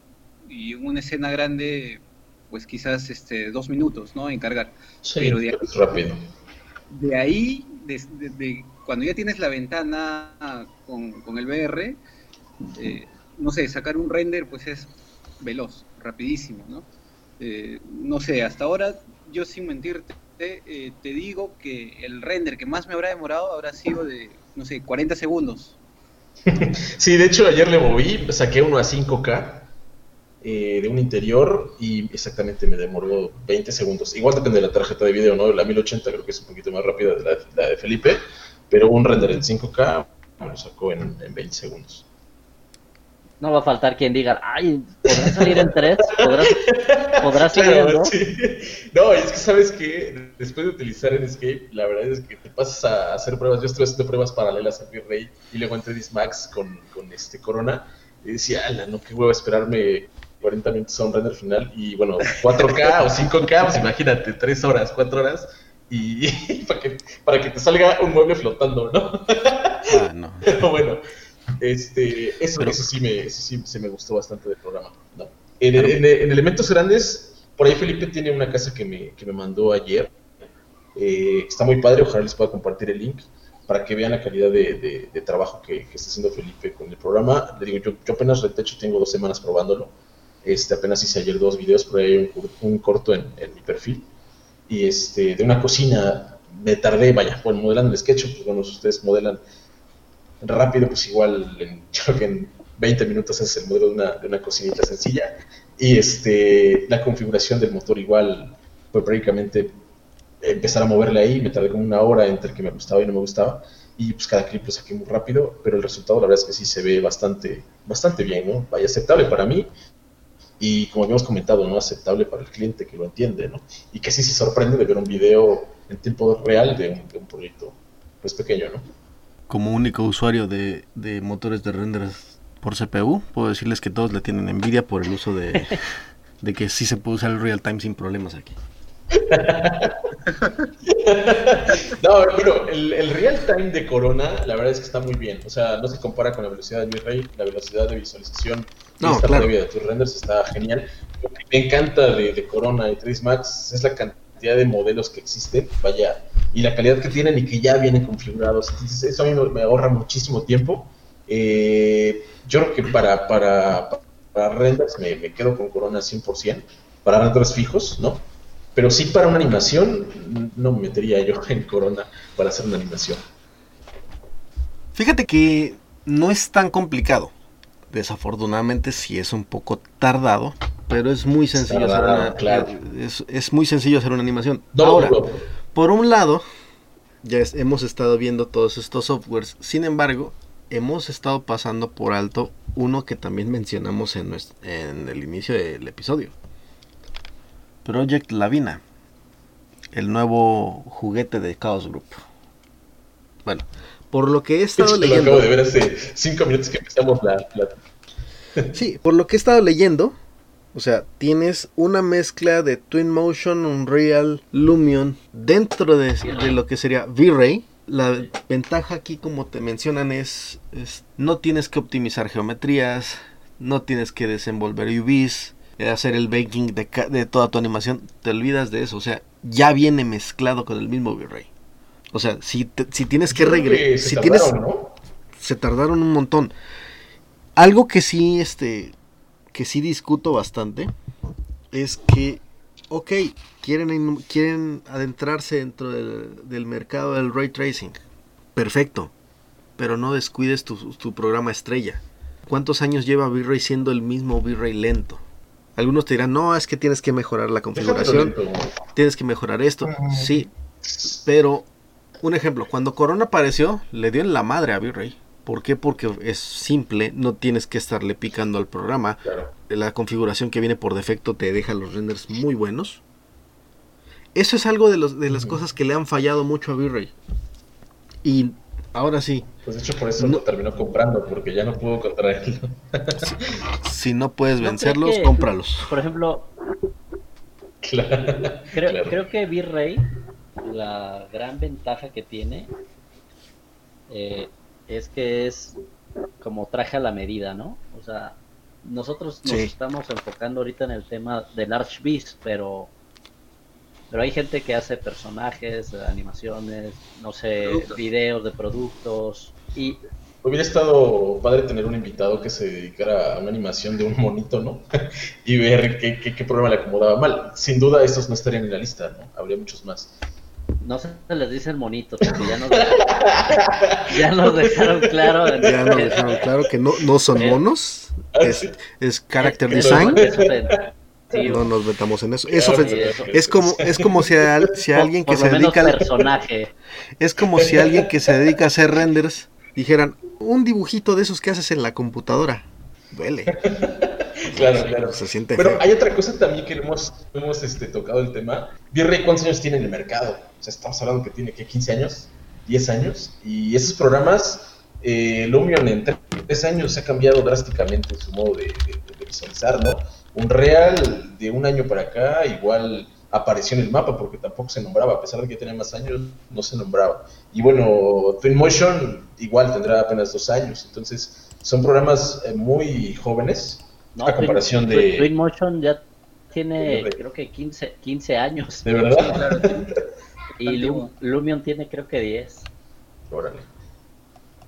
y una escena grande, pues quizás este dos minutos, ¿no? En cargar. Sí, Pero de- es rápido. De ahí, de, de- de- cuando ya tienes la ventana con, con el VR, eh, no sé, sacar un render pues es veloz, rapidísimo, ¿no? Eh, no sé, hasta ahora, yo sin mentirte, eh, te digo que el render que más me habrá demorado habrá sido de, no sé, 40 segundos. Sí, de hecho ayer le moví, saqué uno a 5K eh, de un interior y exactamente me demoró 20 segundos. Igual depende de la tarjeta de video, ¿no? La 1080 creo que es un poquito más rápida de la, de Felipe, pero un render en 5K me lo sacó en, en 20 segundos. No va a faltar quien diga, ay, ¿podrá salir en tres? ¿Podrá, podrá salir en Claro, dos? sí. No, es que sabes que después de utilizar Escape, la verdad es que te pasas a hacer pruebas. Yo estuve haciendo pruebas paralelas a V-Ray y luego en 3ds Max con, con este Corona. Y decía, ala, no, qué huevo esperarme 40 minutos a un render final. Y bueno, 4K o 5K, pues imagínate, 3 horas, 4 horas. Y, para, que, para que te salga un mueble flotando, ¿no? Ah, no. Pero bueno, este, eso, eso sí me, eso sí se me gustó bastante del programa. ¿no? En, en- en elementos grandes, por ahí Felipe tiene una casa que me, que me mandó ayer. Eh, está muy padre, ojalá les pueda compartir el link para que vean la calidad de, de- de trabajo que, que está haciendo Felipe con el programa. Le digo, yo, yo apenas de hecho tengo dos semanas probándolo. Este, apenas hice ayer dos videos, por ahí hay un, un corto en, en mi perfil. Y este, de una cocina, me tardé, vaya, bueno, modelando el sketch, pues bueno, ustedes modelan rápido, pues igual en, creo que en 20 minutos es el modelo de una, de una cocinita sencilla. Y este, la configuración del motor igual fue prácticamente empezar a moverle ahí, me tardé como una hora entre que me gustaba y no me gustaba. Y pues cada clip lo saqué muy rápido, pero el resultado la verdad es que sí se ve bastante, bastante bien, ¿no? Vaya aceptable para mí y como habíamos comentado, no aceptable para el cliente que lo entiende, ¿no? Y que sí se sorprende de ver un video en tiempo real de un, de un proyecto pues pequeño, ¿no? Como único usuario de, de motores de renders por CPU, puedo decirles que todos le tienen envidia por el uso de, de que sí se puede usar el real time sin problemas aquí. No, bueno, el, el real time de Corona, la verdad es que está muy bien. O sea, no se compara con la velocidad de bitrate, la velocidad de visualización y No, esta claro. previa de tus renders está genial. Lo que me encanta de, de Corona y 3 Max es la cantidad de modelos que existen, vaya, y la calidad que tienen y que ya vienen configurados. Entonces, eso a mí me ahorra muchísimo tiempo. Eh, yo creo que para, para, para renders me, me quedo con Corona 100%, para renders fijos, ¿no? Pero sí para una animación, no me metería yo en Corona para hacer una animación. Fíjate que no es tan complicado. Desafortunadamente sí es un poco tardado, pero es muy sencillo hacer una, claro. es, es muy sencillo hacer una animación. No, Ahora, no, por un lado, ya es- hemos estado viendo todos estos softwares. Sin embargo, hemos estado pasando por alto uno que también mencionamos en, en el inicio del episodio. Project Lavina. El nuevo juguete de Chaos Group. Bueno, por lo que he estado lo leyendo... acabo de ver hace cinco minutos que empezamos la, la- Sí, por lo que he estado leyendo, o sea, tienes una mezcla de Twin Motion, Unreal, Lumion dentro de, de lo que sería V-Ray. La ventaja aquí, como te mencionan, es, es no tienes que optimizar geometrías, no tienes que desenvolver UVs, hacer el baking de, de toda tu animación, te olvidas de eso, o sea, ya viene mezclado con el mismo V-Ray. O sea, si, te- si tienes que regresar, se si tienes, se tardaron un montón. Algo que sí, este, que sí discuto bastante es que, ok, quieren, quieren adentrarse dentro del, del mercado del ray tracing. Perfecto, pero no descuides tu, tu programa estrella. ¿Cuántos años lleva V-Ray siendo el mismo V-Ray lento? Algunos te dirán, no, es que tienes que mejorar la configuración, tienes que mejorar esto. Sí, pero un ejemplo, cuando Corona apareció, le dio en la madre a V-Ray. ¿Por qué? Porque es simple, no tienes que estarle picando al programa. Claro. La configuración que viene por defecto te deja los renders muy buenos. Eso es algo de, los, de las cosas que le han fallado mucho a V-Ray. Y ahora sí, Pues de hecho por eso No. lo terminó comprando, porque ya no pudo contraerlo. si no puedes ¿No vencerlos, que- cómpralos. Por ejemplo, claro. creo, Claro. creo que V-Ray, la gran ventaja que tiene eh, es que es como traje a la medida, ¿no? O sea, nosotros nos Sí. estamos enfocando ahorita en el tema del Archbeast, pero pero hay gente que hace personajes, animaciones, no sé, Productos. videos de productos y Hubiera estado padre tener un invitado que se dedicara a una animación de un monito, ¿no? y ver qué, qué, qué programa le acomodaba mal. Sin duda estos no estarían en la lista, ¿no? Habría muchos más. No se les dicen monitos, porque ya nos, ya nos dejaron claro. en- Ya nos dejaron claro que no, no son monos, es, es character es- design. No nos metamos en eso. Es, ofensivo. eso. es como, es como si, a, si a alguien que se dedica al- personaje. Es como si alguien que se dedica a hacer renders dijeran, un dibujito de esos que haces en la computadora. Duele. Claro, claro. Se siente Pero feo. hay otra cosa también que hemos, hemos este, tocado el tema. Virrey, ¿cuántos años tiene en el mercado? O sea, estamos hablando que tiene que 15 años, 10 años. Y esos programas, eh, Lumion en 3 años ha cambiado drásticamente su modo de, de- de visualizar, ¿no? Un real de un año para acá igual apareció en el mapa porque tampoco se nombraba, a pesar de que tenía más años, no se nombraba. Y bueno, Twinmotion igual tendrá apenas dos años, entonces son programas eh, muy jóvenes No, a comparación Twin, de... Twin Motion ya tiene, de- creo que 15, 15 años. ¿De verdad? Claro, Y Lu- Lumion tiene, creo que 10. Órale.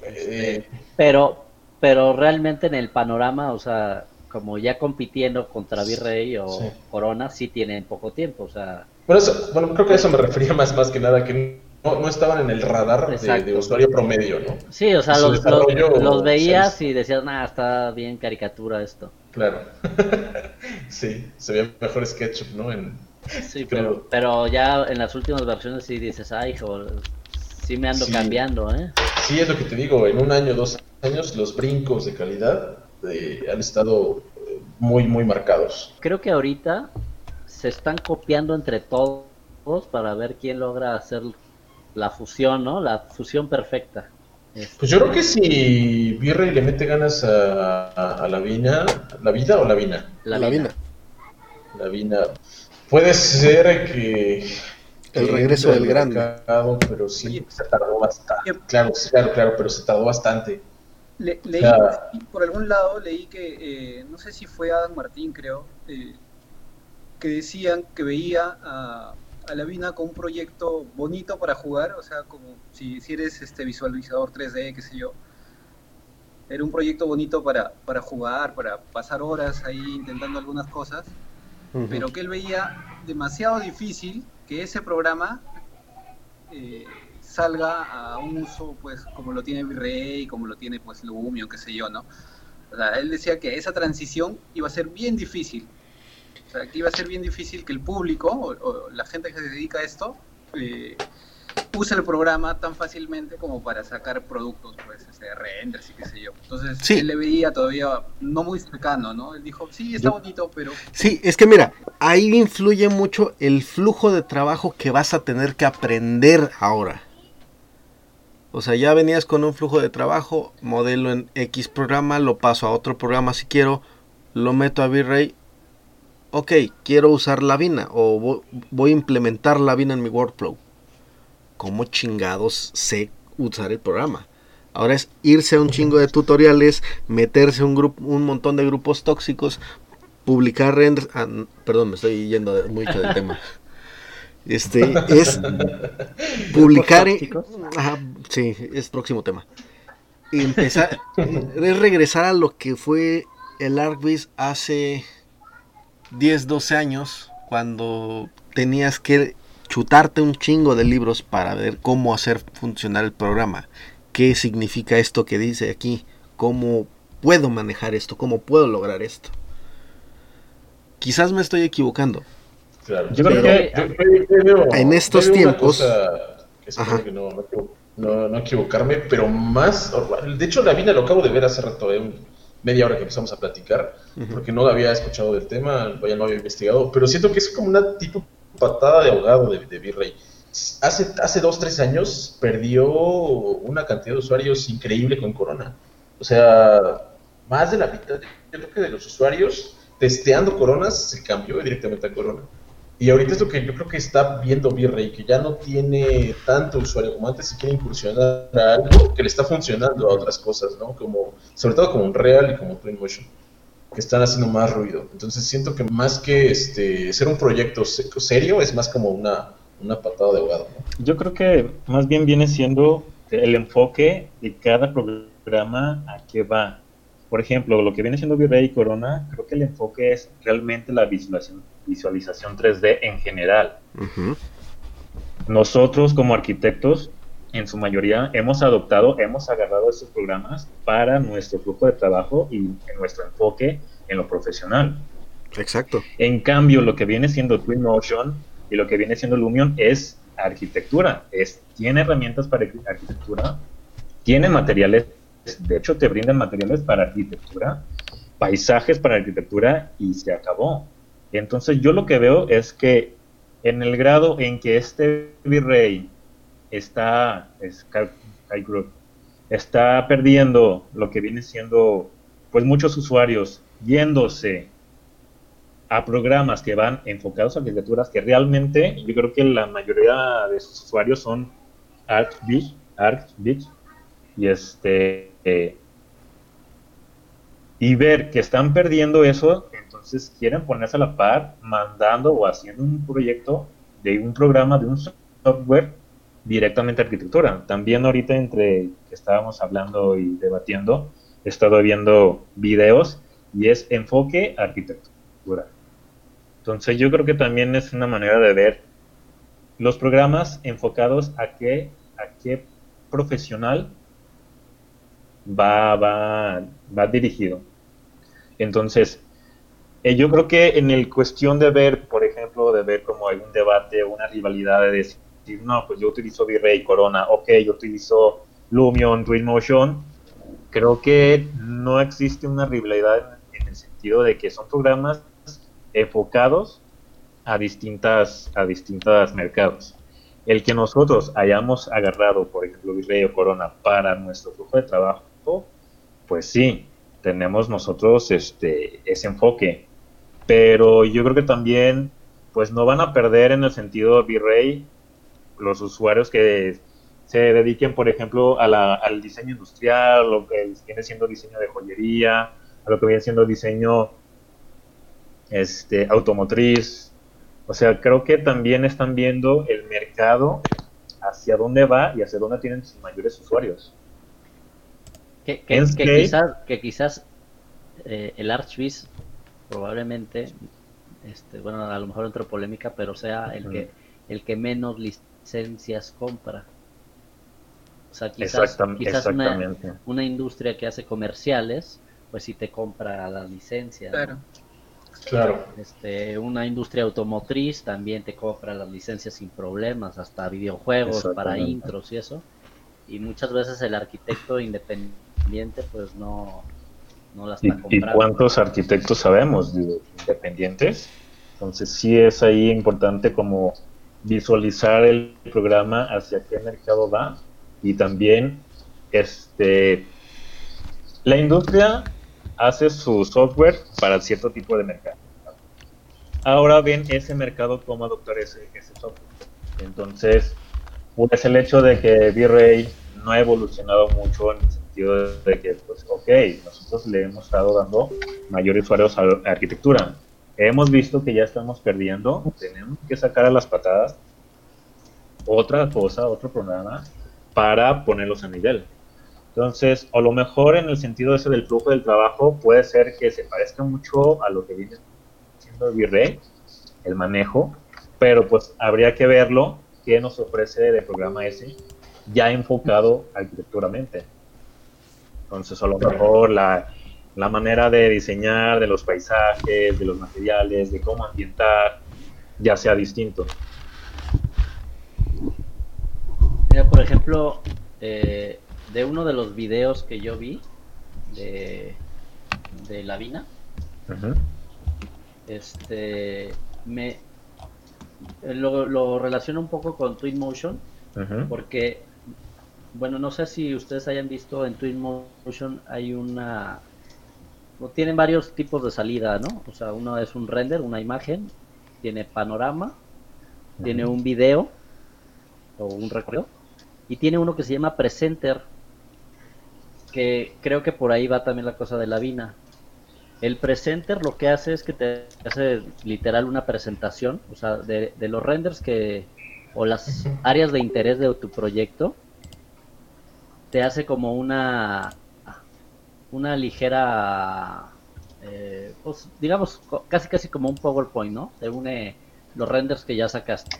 Este, Eh, Pero, pero realmente en el panorama, o sea, como ya compitiendo contra Virrey o Sí. Corona, sí tienen poco tiempo. O sea, bueno, eso- bueno, creo que a eso me refería más, más que nada, que no estaban en el radar de, usuario promedio, ¿no? Sí, o sea, los, los, veías y decías, nada, está bien caricatura esto. Claro. sí, se veía mejor SketchUp, ¿no? En, Sí, Pero- pero, ya en las últimas versiones sí dices, ay, hijo, sí me ando Sí. cambiando, ¿eh? Sí, es lo que te digo, en un año, dos años, los brincos de calidad eh, han estado eh, muy, muy marcados. Creo que ahorita se están copiando entre todos para ver quién logra hacer la fusión, ¿no? La fusión perfecta. Este, Pues yo creo que si Virrey le mete ganas a, a, a la vina, ¿la vida o la vina? la La vina. vina. La vina. Puede ser que... El regreso del grande. mercado, pero sí, se tardó bastante. Claro, sí, claro, claro, pero se tardó bastante. Le- leí, por algún lado leí que, eh, no sé si fue Adam Martín, creo, eh, que decían que veía a, a la Vina con un proyecto bonito para jugar, o sea, como si, si eres este visualizador 3D, qué sé yo. Era un proyecto bonito para, para jugar, para pasar horas ahí intentando algunas cosas, Ujú. pero que él veía demasiado difícil que ese programa eh, salga a un uso pues como lo tiene Virrey, como lo tiene pues Lumio, qué sé yo, ¿no? O sea, él decía que esa transición iba a ser bien difícil. O sea, que iba a ser bien difícil que el público o, o la gente que se dedica a esto eh, use el programa tan fácilmente como para sacar productos, pues, este, renders y qué sé yo. Entonces, Sí. él le veía todavía no muy cercano, ¿no? Él dijo, sí, está Yo- bonito, pero Sí, es que mira, ahí influye mucho el flujo de trabajo que vas a tener que aprender ahora. O sea, ya venías con un flujo de trabajo, modelo en X programa, lo paso a otro programa si quiero, lo meto a V-Ray. Ok, quiero usar la Vina o vo- voy a implementar la Vina en mi workflow. ¿Cómo chingados sé usar el programa? Ahora es irse a un chingo de tutoriales, meterse a un grupo, un montón de grupos tóxicos, publicar renders. ah, perdón, me estoy yendo de- mucho del tema. Este es publicar. Ajá, sí, es próximo tema. Empezar, es regresar a lo que fue el ArcBiz hace 10, 12 años, cuando tenías que chutarte un chingo de libros para ver cómo hacer funcionar el programa. ¿Qué significa esto que dice aquí? ¿Cómo puedo manejar esto? ¿Cómo puedo lograr esto? Quizás me estoy equivocando. Claro. Yo creo Pero que- En estos tiempos- espero que no, no, equivo- no- no equivocarme, pero más. De hecho, la Vina lo acabo de ver hace rato, eh, media hora que empezamos a platicar, porque no había escuchado del tema, vaya, no había investigado, pero siento que es como una tipo patada de ahogado de, de Virrey. Hace, hace dos, tres años perdió una cantidad de usuarios increíble con Corona. O sea, más de la mitad, yo creo que de los usuarios testeando Coronas se cambió directamente a Corona. Y ahorita es lo que yo creo que está viendo Virrey, que ya no tiene tanto usuario como antes y quiere incursionar a algo que le está funcionando a otras cosas, ¿no? Como, sobre todo como Unreal y como Twinmotion, que están haciendo más ruido. Entonces siento que más que este ser un proyecto se- serio, es más como una, una patada de ahogado. Yo creo que más bien viene siendo el enfoque de cada programa a qué va. Por ejemplo, lo que viene siendo Virrey y Corona, creo que el enfoque es realmente la visualización, visualización 3D en general. Ujú. Nosotros como arquitectos, en su mayoría, hemos adoptado, hemos agarrado estos programas para nuestro flujo de trabajo y en nuestro enfoque en lo profesional. Exacto. En cambio, lo que viene siendo Twinmotion y lo que viene siendo Lumion es arquitectura. Es, tiene herramientas para arqui- arquitectura, tiene materiales, de hecho te brindan materiales para arquitectura, paisajes para arquitectura y se acabó. Entonces yo lo que veo es que en el grado en que este virrey está, es está perdiendo lo que viene siendo pues muchos usuarios yéndose a programas que van enfocados a arquitecturas que realmente yo creo que la mayoría de sus usuarios son ArcBeach y este eh, y ver que están perdiendo eso, entonces quieren ponerse a la par mandando o haciendo un proyecto de un programa, de un software directamente a arquitectura. También ahorita entre que estábamos hablando y debatiendo, he estado viendo videos y es enfoque arquitectura. Entonces yo creo que también es una manera de ver los programas enfocados a qué, a qué profesional va, va, va dirigido. Entonces, eh, yo creo que en el cuestión de ver, por ejemplo, de ver como un debate, una rivalidad de decir, no, pues yo utilizo Virrey, Corona, ok, yo utilizo Lumion, Twinmotion, creo que no existe una rivalidad en el sentido de que son programas enfocados a distintas a distintos mercados. El que nosotros hayamos agarrado, por ejemplo, Virrey o Corona para nuestro flujo de trabajo, pues sí, tenemos nosotros este ese enfoque. Pero yo creo que también pues no van a perder en el sentido Virrey los usuarios que se dediquen, por ejemplo, al diseño industrial, lo que viene siendo diseño de joyería, a lo que viene siendo diseño este, automotriz. O sea, creo que también están viendo el mercado hacia dónde va y hacia dónde tienen sus mayores usuarios. Que, quizás, que quizás eh, el Archviz probablemente, este, bueno, a lo mejor entró polémica, pero sea el que el que menos licencias compra. O sea, quizás, quizás una, industria que hace comerciales, pues sí te compra la licencia. Claro. Claro. Este, una industria automotriz también te compra las licencias sin problemas, hasta videojuegos para intros y eso. Y muchas veces el arquitecto independiente pues no, no las está comprando. ¿Y cuántos arquitectos sabemos independientes? Entonces sí es ahí importante como visualizar el programa hacia qué mercado va y también este la industria hace su software para cierto tipo de mercado. Ahora bien, ese mercado cómo adoptar ese, ese software. Entonces, pues el hecho de que V-Ray no ha evolucionado mucho en sentido de que, pues, ok, nosotros le hemos estado dando mayores usuarios a la arquitectura. Hemos visto que ya estamos perdiendo, tenemos que sacar a las patadas otra cosa, otro programa para ponerlos a nivel. Entonces, a lo mejor en el sentido ese del flujo del trabajo puede ser que se parezca mucho a lo que viene siendo el Virrey, el manejo, pero pues habría que verlo qué nos ofrece de programa ese ya enfocado arquitecturamente. Entonces, a lo mejor la, la manera de diseñar, de los paisajes, de los materiales, de cómo ambientar, ya sea distinto. por ejemplo, eh, de uno de los videos que yo vi de, de Lavina, este, me lo, lo, relaciono un poco con Twinmotion, porque, bueno, no sé si ustedes hayan visto en Twinmotion hay una, tienen varios tipos de salida, ¿no? O sea, uno es un render, una imagen, tiene panorama, tiene un video o un recorrido y tiene uno que se llama Presenter, que creo que por ahí va también la cosa de la vina. El Presenter lo que hace es que te hace literal una presentación, o sea, de, los renders que, o las áreas de interés de tu proyecto, te hace como una, una ligera, eh, pues digamos, casi casi como un PowerPoint, ¿no? Te une los renders que ya sacaste.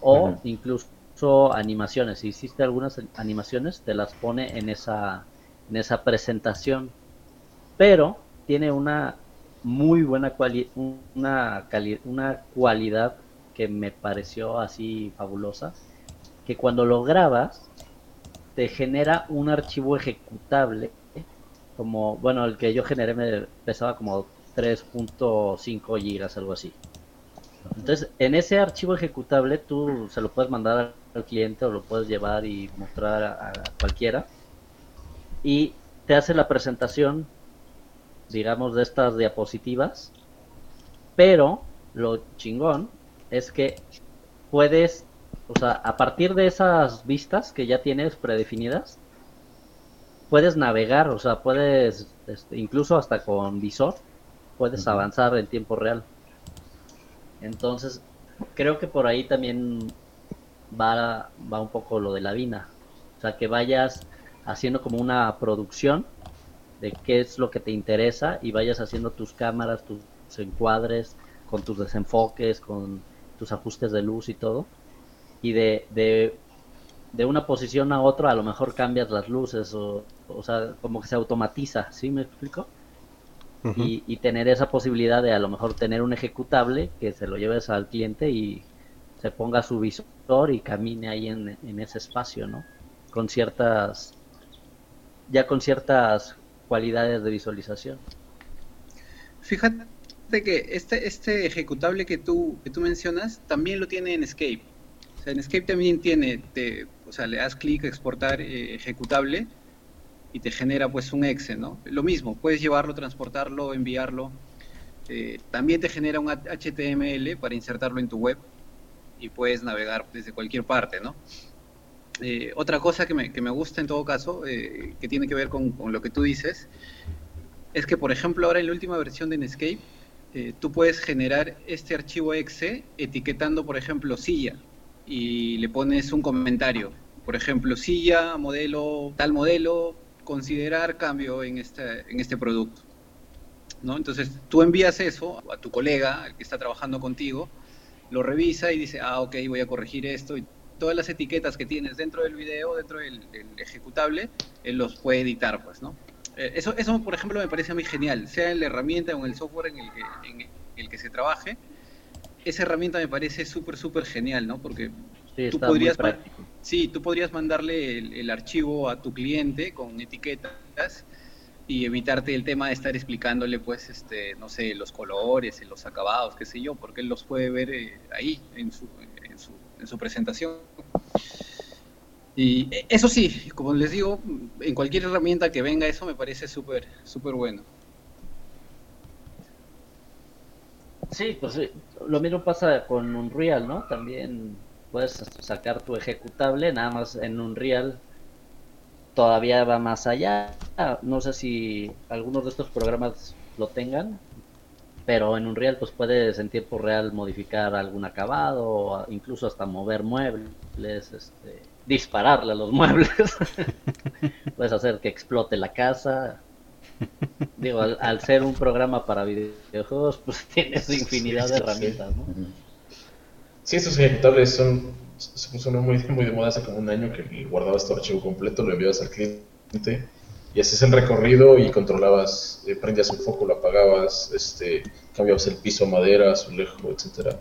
O incluso animaciones. Si hiciste algunas animaciones, te las pone en esa, en esa presentación. Pero tiene una muy buena cualidad una, una cualidad que me pareció así fabulosa, que cuando lo grabas, te genera un archivo ejecutable, como, bueno, el que yo generé me pesaba como 3.5 gigas, algo así. Entonces, en ese archivo ejecutable tú se lo puedes mandar al cliente o lo puedes llevar y mostrar a, cualquiera. Y te hace la presentación, digamos, de estas diapositivas. Pero lo chingón es que puedes, o sea, a partir de esas vistas que ya tienes predefinidas, puedes navegar, o sea, puedes, este, incluso hasta con visor, puedes avanzar en tiempo real. Entonces, creo que por ahí también va, va un poco lo de la vina. O sea, que vayas haciendo como una producción de qué es lo que te interesa y vayas haciendo tus cámaras, tus encuadres, con tus desenfoques, con tus ajustes de luz y todo. Y de, de, de una posición a otra a lo mejor cambias las luces o, o sea, como que se automatiza, ¿sí me explico? Y, y tener esa posibilidad de a lo mejor tener un ejecutable que se lo lleves al cliente y se ponga su visor y camine ahí en, en ese espacio, ¿no? Con ciertas, ya con ciertas cualidades de visualización. Fíjate que este, este ejecutable que tú, que tú mencionas también lo tiene en Escape. Sea, en Escape también tiene, o sea, le das clic exportar eh, ejecutable y te genera pues un exe, ¿no? Lo mismo, puedes llevarlo, transportarlo, enviarlo. Eh, también te genera un HTML para insertarlo en tu web y puedes navegar desde cualquier parte, ¿no? Eh, otra cosa que me, que me gusta en todo caso, que tiene que ver con, lo que tú dices, es que, por ejemplo, ahora en la última versión de Netscape, tú puedes generar este archivo exe etiquetando, por ejemplo, silla y le pones un comentario. Por ejemplo, silla, modelo, tal modelo, considerar cambio en este, en este producto. ¿no? Entonces, tú envías eso a tu colega, el que está trabajando contigo, lo revisa y dice, ah, ok, voy a corregir esto. Y todas las etiquetas que tienes dentro del video, dentro del, del ejecutable, él los puede editar, pues, ¿no? Eh, Eso, eso, por ejemplo, me parece a mí genial, sea en la herramienta o en el software en el que, en el que se trabaje. Esa herramienta me parece súper, súper genial, ¿no? Porque Sí, tú podrías, sí, tú podrías mandarle el, el archivo a tu cliente con etiquetas y evitarte el tema de estar explicándole, pues, este, no sé, los colores, los acabados, qué sé yo, porque él los puede ver eh, ahí en su, en, su, en su presentación. Y eh, eso sí, como les digo, en cualquier herramienta que venga eso me parece súper, súper bueno. Sí, pues sí, lo mismo pasa con Unreal, ¿no? También puedes sacar tu ejecutable, nada más en Unreal todavía va más allá. No sé si algunos de estos programas lo tengan, pero en Unreal pues puedes en tiempo real modificar algún acabado, o incluso hasta mover muebles, este, dispararle a los muebles. puedes hacer que explote la casa. Digo, al, al ser un programa para videojuegos, pues tienes infinidad de herramientas, ¿no? Sí, estos ejecutables son, se muy, muy de moda hace como un año que guardabas tu archivo completo, lo enviabas al cliente y hacías el recorrido y controlabas, eh, prendías un foco, lo apagabas, este, cambiabas el piso a madera, azulejo, etcétera.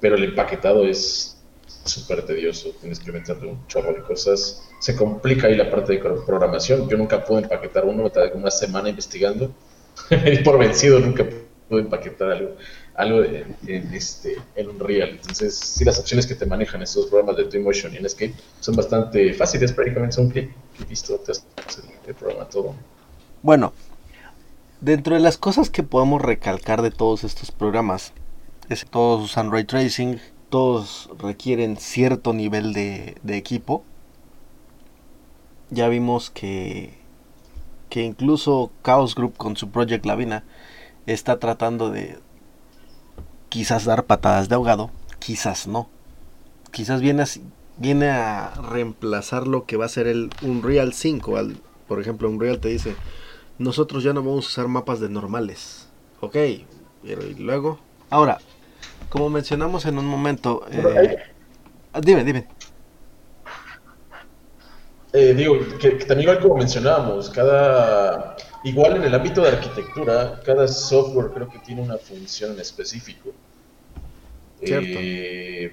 Pero el empaquetado es súper tedioso, tienes que meterle un chorro de cosas. Se complica ahí la parte de pro- programación. Yo nunca pude empaquetar uno, una semana investigando. y por vencido nunca pude empaquetar algo, algo en, en, este, en Unreal. Entonces, sí, las opciones que te manejan estos programas de Twinmotion y Netscape son bastante fáciles, prácticamente son clic y listo, te el programa todo. Bueno, dentro de las cosas que podemos recalcar de todos estos programas, es todos usan ray tracing, todos requieren cierto nivel de equipo. Ya vimos que, que incluso Chaos Group con su Project Lavina está tratando de quizás dar patadas de ahogado, quizás no. Quizás viene a, viene a reemplazar lo que va a ser el Unreal 5. Al, por ejemplo, Unreal te dice, nosotros ya no vamos a usar mapas de normales. Ok, pero y luego. Ahora, como mencionamos en un momento. Eh, dime, dime. Eh, digo, que, que también igual como mencionábamos, cada, igual en el ámbito de arquitectura, cada software creo que tiene una función en específico. Cierto. Eh,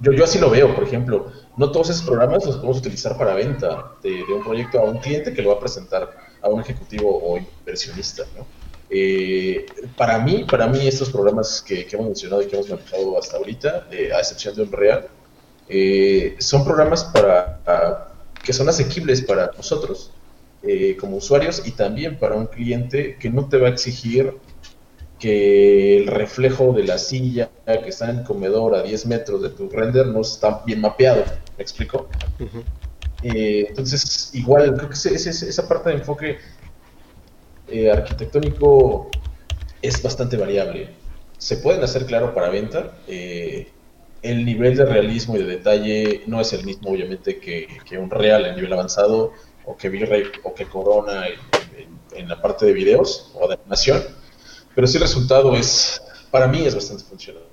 yo, yo así lo veo, por ejemplo, no todos esos programas los podemos utilizar para venta de, de un proyecto a un cliente que lo va a presentar a un ejecutivo o inversionista, ¿no? Eh, para mí, para mí estos programas que, que hemos mencionado y que hemos manejado hasta ahorita, eh, a excepción de Unreal, eh, son programas para, a- que son asequibles para nosotros eh, como usuarios y también para un cliente que no te va a exigir que el reflejo de la silla que está en el comedor a 10 metros de tu render no está bien mapeado. ¿Me explico? Eh, entonces, igual, creo que ese- ese- esa parte de enfoque eh, arquitectónico es bastante variable. Se pueden hacer, claro, para venta. eh, el nivel de realismo y de detalle no es el mismo, obviamente, que, que un real en nivel avanzado o que V-Ray o que Corona en, en- en la parte de videos o de animación. Pero sí el resultado es, para mí, es bastante funcional.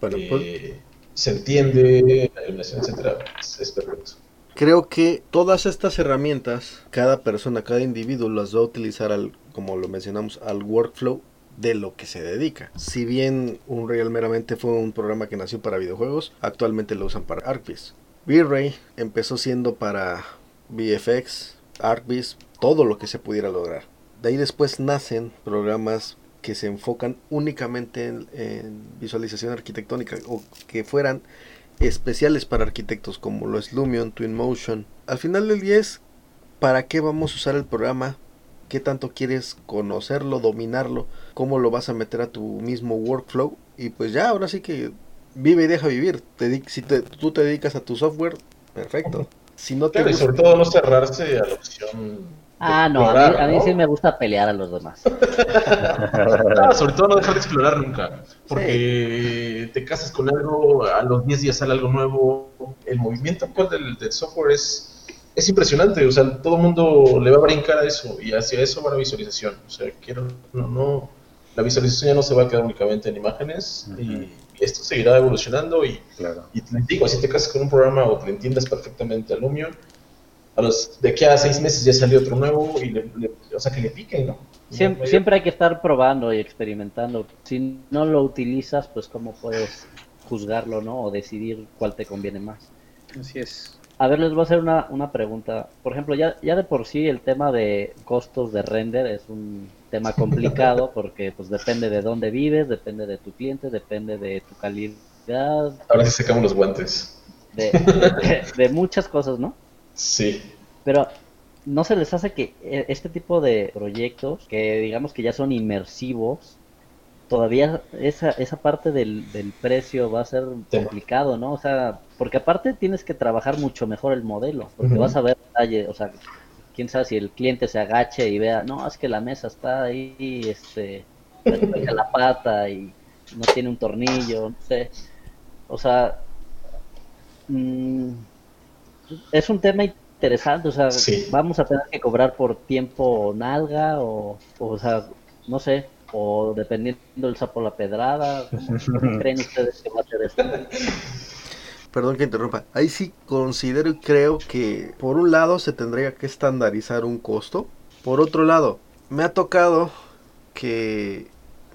Bueno, pues, Eh, se entiende, la iluminación, etcétera, es, es perfecto. Creo que todas estas herramientas, cada persona, cada individuo las va a utilizar al, como lo mencionamos, al workflow de lo que se dedica. Si bien Unreal meramente fue un programa que nació para videojuegos, actualmente lo usan para ArcGIS. V-Ray empezó siendo para VFX, ArcGIS, todo lo que se pudiera lograr. De ahí después nacen programas que se enfocan únicamente en, en visualización arquitectónica o que fueran especiales para arquitectos como lo es Lumion, Twinmotion. Al final del día es para qué vamos a usar el programa, qué tanto quieres conocerlo, dominarlo, cómo lo vas a meter a tu mismo workflow y pues ya, ahora sí que vive y deja vivir. Te si te- tú te dedicas a tu software, perfecto. Si no te Claro, y gusta- sobre todo no cerrarse a la opción. Ah, no, a mí, explorar, a mí ¿no? sí me gusta pelear a los demás. Ah, sobre todo no dejar de explorar nunca. Porque te casas con algo, a los 10 días sale algo nuevo. El movimiento actual del, del software es, es impresionante. O sea, todo el mundo le va a brincar a eso. Y hacia eso va la visualización. O sea, quiero, no, no. La visualización ya no se va a quedar únicamente en imágenes. Y esto seguirá evolucionando. Y, Claro. y te digo, si te casas con un programa o te entiendes perfectamente a Lumion, a los, de aquí a seis meses ya salió otro nuevo. Y le, le- o sea, que le piquen, ¿no? Siem- No, Siempre, hay que estar probando y experimentando. Si no lo utilizas, pues cómo puedes juzgarlo, ¿no? O decidir cuál te conviene más. Así es. A ver, les voy a hacer una, una pregunta. Por ejemplo, ya, ya de por sí el tema de costos de render es un tema complicado porque pues depende de dónde vives, depende de tu cliente, depende de tu calidad, Ahora sí sacamos los guantes. de, de- de muchas cosas, ¿no? Sí. Pero ¿no se les hace que eh, este tipo de proyectos, que digamos que ya son inmersivos, todavía esa, esa parte del, del precio va a ser complicado, ¿no? O sea, porque aparte tienes que trabajar mucho mejor el modelo, porque vas a ver detalle, o sea, quién sabe si el cliente se agache y vea, no, es que la mesa está ahí, este, la pata y no tiene un tornillo, no sé. O sea, mm, es un tema interesante, o sea, Sí. vamos a tener que cobrar por tiempo nalga o, o sea, no sé, o dependiendo del sapo la pedrada, ¿cómo, creen ustedes que va a ser esto? Perdón que interrumpa. Ahí sí considero y creo que por un lado se tendría que estandarizar un costo. Por otro lado, me ha tocado que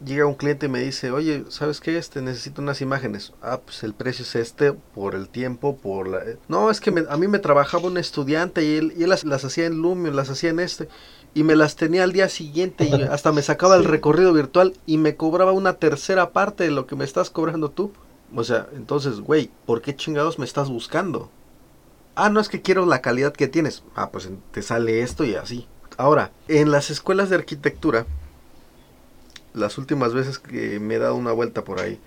llega un cliente y me dice, oye, ¿sabes qué? Este necesito unas imágenes. Ah, pues el precio es este por el tiempo, por la... No, es que me- a mí me trabajaba un estudiante y él, y él las, las hacía en Lumion, las hacía en este. Y me las tenía al día siguiente y hasta me sacaba el recorrido virtual y me cobraba una tercera parte de lo que me estás cobrando tú. O sea, entonces, güey, ¿por qué chingados me estás buscando? Ah, no es que quiero la calidad que tienes. Ah, pues te sale esto y así. Ahora, en las escuelas de arquitectura, las últimas veces que me he dado una vuelta por ahí,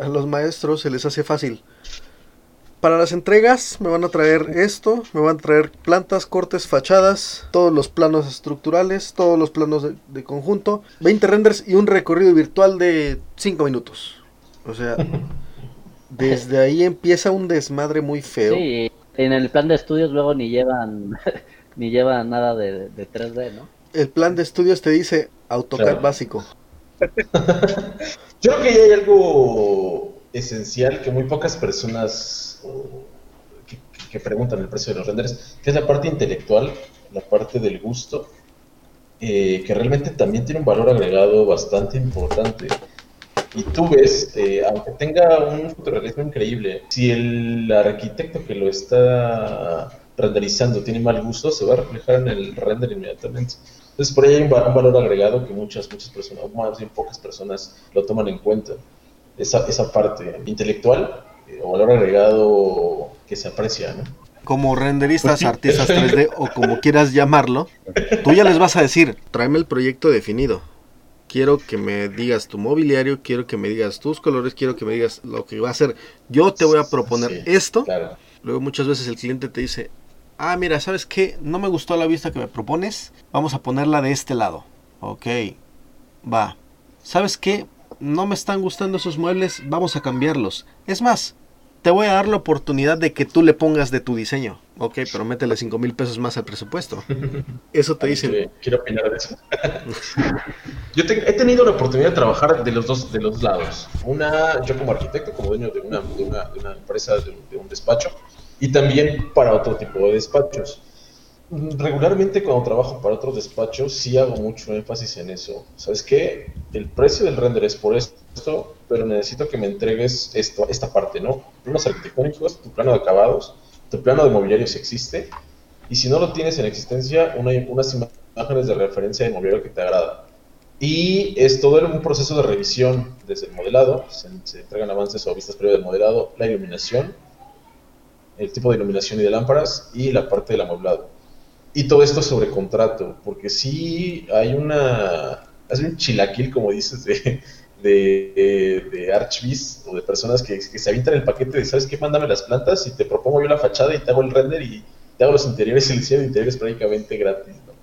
a los maestros se les hace fácil. Para las entregas me van a traer esto, me van a traer plantas, cortes, fachadas, todos los planos estructurales, todos los planos de, de conjunto, 20 renders y un recorrido virtual de 5 minutos. O sea, desde ahí empieza un desmadre muy feo. Sí, en el plan de estudios luego ni llevan ni llevan nada de, de 3D, ¿no? El plan de estudios te dice AutoCAD Claro. básico. Yo creo que ya hay algo esencial que muy pocas personas que, que preguntan el precio de los renders, que es la parte intelectual, la parte del gusto, eh, que realmente también tiene un valor agregado bastante importante. Y tú ves, eh, aunque tenga un fotorrealismo increíble, si el arquitecto que lo está renderizando tiene mal gusto, se va a reflejar en el render inmediatamente. Entonces, por ahí hay un, un valor agregado que muchas, muchas personas, o más bien pocas personas lo toman en cuenta. Esa, esa parte intelectual valor agregado que se aprecia, ¿no? Como renderistas, Pues artistas 3D o como quieras llamarlo, tú ya les vas a decir, tráeme el proyecto definido. Quiero que me digas tu mobiliario, quiero que me digas tus colores, quiero que me digas lo que va a hacer. Yo te voy a proponer Sí, esto. Claro. Luego muchas veces el cliente te dice, ah, mira, ¿sabes qué? No me gustó la vista que me propones. Vamos a ponerla de este lado. Ok, va. ¿Sabes qué? No me están gustando esos muebles, vamos a cambiarlos. Es más, te voy a dar la oportunidad de que tú le pongas de tu diseño. Ok, pero métele 5 mil pesos más al presupuesto. Eso te dicen. Quiero, quiero opinar de eso. yo te- he tenido la oportunidad de trabajar de los dos, de los dos lados. Una, yo como arquitecto, como dueño de una, de una, de una empresa, de, un- de un despacho, y también para otro tipo de despachos. Regularmente cuando trabajo para otros despachos sí hago mucho énfasis en eso. ¿Sabes qué? El precio del render es por esto, pero necesito que me entregues esto, esta parte, ¿no? Planos arquitectónicos, tu plano de acabados, tu plano de mobiliario si existe, y si no lo tienes en existencia, una- unas imágenes de referencia de mobiliario que te agrada. Y es todo un proceso de revisión desde el modelado, se, se entregan avances o vistas previas del modelado, la iluminación, el tipo de iluminación y de lámparas y la parte del amueblado. Y todo esto sobre contrato, porque sí hay una, hay un chilaquil, como dices, de, de, de o de personas que, se avientan el paquete de, ¿sabes qué? Mándame las plantas y te propongo yo la fachada y te hago el render y te hago los interiores y el diseño de interiores prácticamente gratis, ¿no?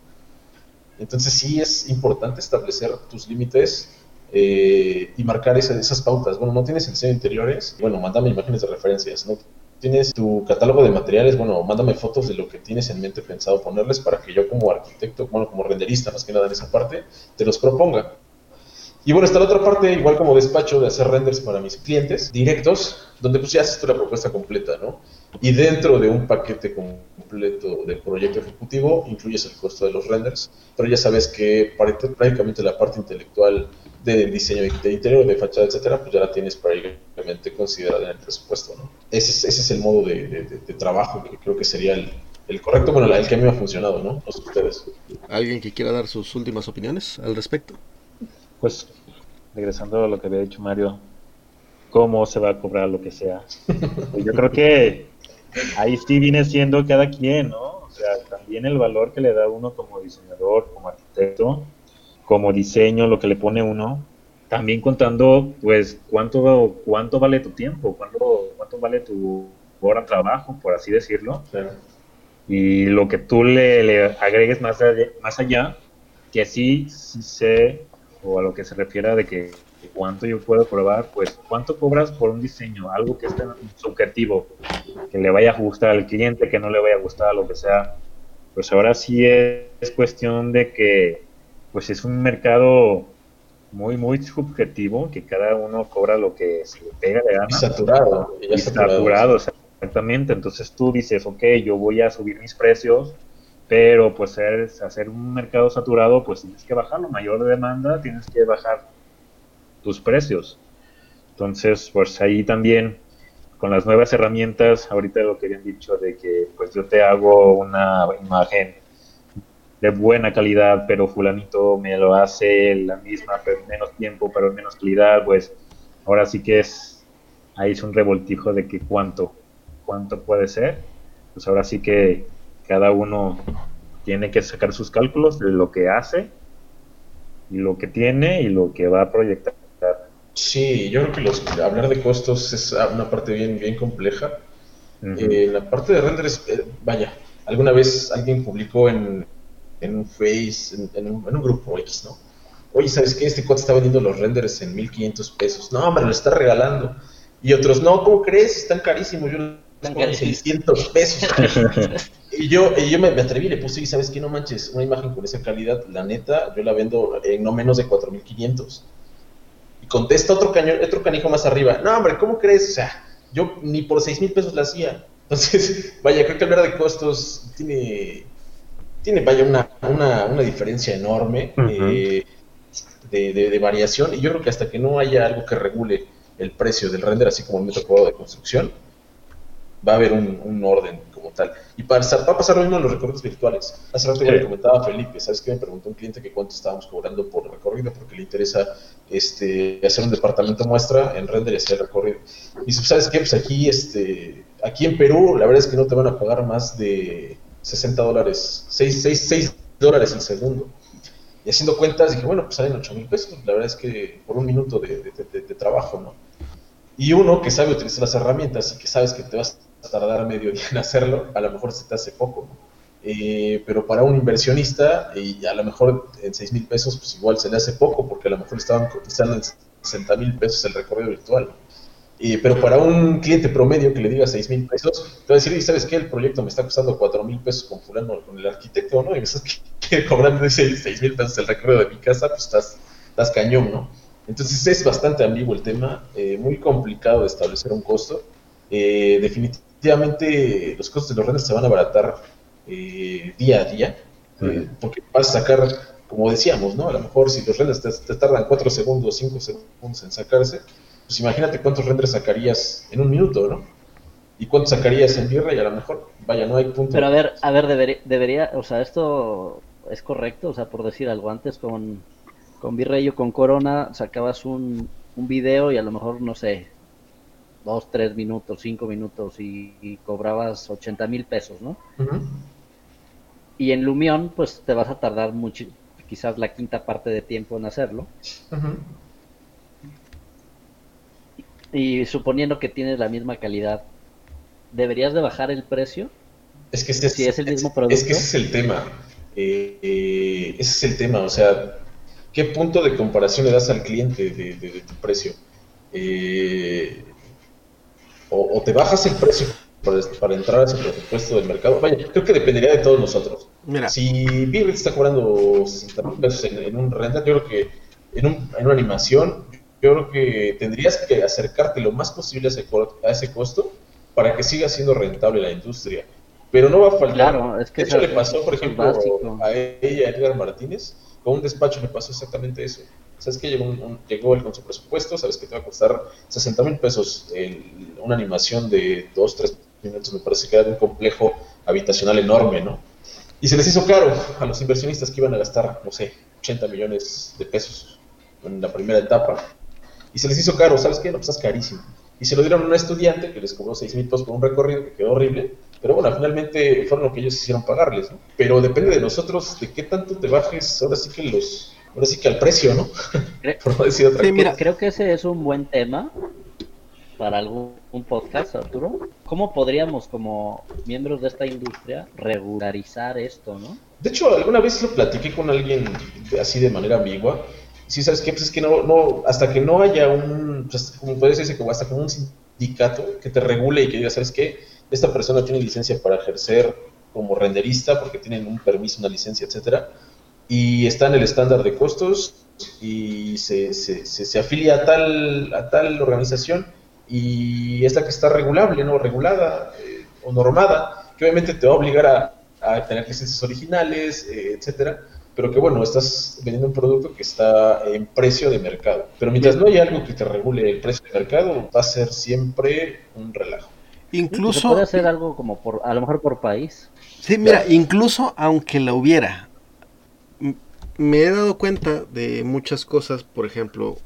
Entonces sí es importante establecer tus límites eh, y marcar esa- esas pautas. Bueno, no tienes el diseño de interiores, bueno, mándame imágenes de referencias, ¿no? Tienes tu catálogo de materiales, bueno, mándame fotos de lo que tienes en mente pensado ponerles para que yo como arquitecto, bueno, como renderista más que nada en esa parte, te los proponga. Y bueno, está la otra parte, igual como despacho, de hacer renders para mis clientes directos, donde pues ya haces tú la propuesta completa, ¿no? Y dentro de un paquete completo del proyecto ejecutivo, incluyes el costo de los renders, pero ya sabes que prácticamente la parte intelectual del diseño de interior, de fachada, etcétera, pues ya la tienes prácticamente considerada en el presupuesto, ¿no? Ese es, ese es el modo de- de trabajo que creo que sería el, el correcto, bueno, el que a mí me ha funcionado, ¿no? No sé ustedes. ¿Alguien que quiera dar sus últimas opiniones al respecto? Pues, regresando a lo que había dicho Mario, ¿cómo se va a cobrar lo que sea? Yo creo que ahí sí viene siendo cada quien, ¿no? O sea, también el valor que le da uno como diseñador, como arquitecto, como diseño, lo que le pone uno, también contando, pues, cuánto, cuánto vale tu tiempo, cuánto, cuánto vale tu hora de trabajo, por así decirlo Claro. y lo que tú le, le agregues más allá, más allá, que sí, sí sé, o a lo que se refiere de que cuánto yo puedo probar, pues cuánto cobras por un diseño, algo que esté subjetivo, que le vaya a gustar al cliente, que no le vaya a gustar, lo que sea. Pues ahora sí es, es cuestión de que, pues es un mercado muy, muy subjetivo, que cada uno cobra lo que se le pega de Y gana saturado. y y saturado, exactamente. Entonces tú dices, ok, yo voy a subir mis precios, pero pues es- hacer un mercado saturado, pues tienes que bajarlo. Mayor demanda, tienes que bajar tus precios. Entonces, pues ahí también, con las nuevas herramientas, ahorita lo que habían dicho de que pues yo te hago una imagen de buena calidad, pero fulanito me lo hace la misma, pero en menos tiempo, pero en menos calidad, pues ahora sí que es, ahí es un revoltijo de que cuánto, cuánto puede ser. Pues ahora sí que cada uno tiene que sacar sus cálculos de lo que hace y lo que tiene y lo que va a proyectar. Sí, yo creo que los, hablar de costos es una parte bien, bien compleja. Eh, la parte de renders, eh, vaya, alguna vez alguien publicó en, en un Face, en, en un, en un grupo X, ¿no? Oye, ¿sabes qué? Este cuate está vendiendo los renders en 1500 pesos. No, hombre, lo está regalando. Y otros, no, ¿cómo crees? Están carísimos. Yo carísimos. 600 pesos. y yo, y yo me, me atreví y le puse, y ¿sabes qué? No manches, una imagen con esa calidad, la neta, yo la vendo en no menos de 4500. Y contesta otro, cañón, otro canijo más arriba. No, hombre, ¿cómo crees? O sea, yo ni por 6 mil pesos la hacía. Entonces, vaya, creo que hablar de costos tiene, tiene vaya, una, una, una diferencia enorme eh, de, de- de variación. Y yo creo que hasta que no haya algo que regule el precio del render, así como el metro cuadrado de construcción, va a haber un, un orden como tal. Y para, va a pasar lo mismo en los recorridos virtuales. Hace rato Sí. le comentaba a Felipe, ¿sabes qué? Me preguntó un cliente que cuánto estábamos cobrando por recorrido porque le interesa este, hacer un departamento muestra en render y hacer el recorrido. Y dice, ¿sabes qué? Pues aquí, este, aquí en Perú, la verdad es que no te van a pagar más de 60 dólares, 6, 6, 6 dólares el segundo. Y haciendo cuentas dije, bueno, pues salen 8 mil pesos. La verdad es que por un minuto de, de- de- de trabajo, ¿no? Y uno que sabe utilizar las herramientas y que sabes que te vas a tardar medio día en hacerlo, a lo mejor se te hace poco, ¿no? Eh, pero para un inversionista, y a lo mejor en 6 mil pesos, pues igual se le hace poco, porque a lo mejor estaban cotizando en 60 mil pesos el recorrido virtual. Eh, pero para un cliente promedio que le diga 6 mil pesos, te va a decir, "Y ¿sabes qué? El proyecto me está costando 4 mil pesos con fulano, con el arquitecto, ¿no? Y me estás cobrando 6 mil pesos el recorrido de mi casa, pues estás, estás cañón, ¿no? Entonces es bastante ambiguo el tema, eh, muy complicado de establecer un costo. Eh, definitivamente los costos de los renders se van a abaratar eh, día a día, eh, porque vas a sacar, como decíamos, ¿no? A lo mejor si los renders te, te tardan 4 segundos, 5 segundos en sacarse, pues imagínate cuántos renders sacarías en un minuto, ¿no? Y cuántos sacarías en y a lo mejor. Vaya, no hay punto. Pero a ver, a ver, debería, debería, o sea, esto es correcto, o sea, por decir algo, antes con, con Virrey o con Corona sacabas un, un video y a lo mejor, no sé, dos, tres minutos, cinco minutos y, y cobrabas 80 mil pesos, ¿no? Y en Lumión, pues te vas a tardar mucho, quizás la quinta parte de tiempo en hacerlo. Y suponiendo que tienes la misma calidad, ¿deberías de bajar el precio? Es que ese Si es el mismo Es producto. que ese es el tema. Eh, eh, ese es el tema. O sea, ¿qué punto de comparación le das al cliente de, de- de tu precio? Eh, o, o te bajas el precio para, para entrar a ese presupuesto del mercado. Vaya, creo que dependería de todos nosotros. Mira, Si Birrit está cobrando 60 mil pesos en, en un render, yo creo que en, un- en una animación, yo creo que tendrías que acercarte lo más posible a ese, a ese costo para que siga siendo rentable la industria. Pero no va a faltar. Claro, es que de hecho, eso- le pasó, por ejemplo, básico. a ella, a Edgar Martínez, con un despacho le pasó exactamente eso. ¿Sabes que Llegó, un- un- llegó él con su presupuesto, sabes que te va a costar 60 mil pesos el- una animación de 2, 3 minutos, me parece que era de un complejo habitacional enorme, ¿no? Y se les hizo caro a los inversionistas que iban a gastar, no sé, 80 millones de pesos en la primera etapa. Y se les hizo caro, ¿sabes qué? No, pues es carísimo. Y se lo dieron a una estudiante que les cobró 6 mil pesos por un recorrido que quedó horrible. Pero bueno, finalmente fueron lo que ellos hicieron pagarles, ¿no? Pero depende de nosotros de qué tanto te bajes, ahora sí que los, ahora sí que al precio, ¿no? Cre- por no decir otra Sí, cosa. mira. Creo que ese es un buen tema para algún un podcast, Arturo. ¿Cómo podríamos, como miembros de esta industria, regularizar esto, no? De hecho, alguna vez lo platiqué con alguien así de manera ambigua. Sí, ¿sabes qué? Pues es que no, no, hasta que no haya un, pues, como puede decirse, como hasta como un sindicato que te regule y que diga, ¿sabes qué? Esta persona tiene licencia para ejercer como renderista porque tienen un permiso, una licencia, etcétera, y está en el estándar de costos y se, se, se, se afilia a tal, a tal organización y es la que está regulable, ¿no? Regulada eh, o normada, que obviamente te va a obligar a, a tener licencias originales, eh, etcétera, pero que bueno, estás vendiendo un producto que está en precio de mercado. Pero mientras no haya algo que te regule el precio de mercado, va a ser siempre un relajo. Se incluso, puede hacer algo como por, a lo mejor por país. sí, mira, incluso aunque la hubiera, me he dado cuenta de muchas cosas, por ejemplo,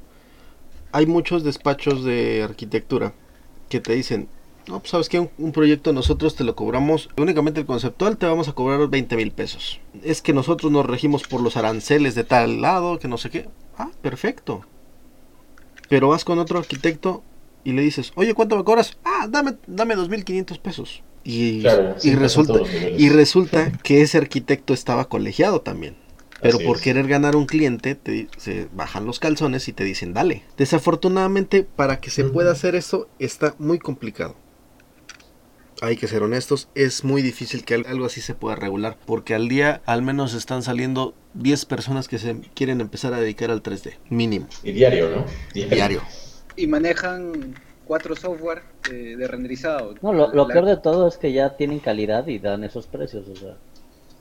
hay muchos despachos de arquitectura que te dicen, no, pues sabes que un, un proyecto nosotros te lo cobramos, únicamente el conceptual te vamos a cobrar 20 mil pesos. Es que nosotros nos regimos por los aranceles de tal lado, que no sé qué. Ah, perfecto. Pero vas con otro arquitecto y le dices, oye, ¿cuánto me cobras? Ah, dame, dame 2.500 pesos. Y, Claro, y resulta, y resulta que ese arquitecto estaba colegiado también. Pero Así por es. querer ganar un cliente, te, se bajan los calzones y te dicen, dale. Desafortunadamente, para que se pueda hacer eso, está muy complicado. Hay que ser honestos, es muy difícil que al- algo así se pueda regular, porque al día al menos están saliendo 10 personas que se quieren empezar a dedicar al 3D, mínimo, Y diario, ¿no? diario. Y manejan cuatro software de, de renderizado. No, lo, lo La- peor de todo es que ya tienen calidad y dan esos precios, o sea.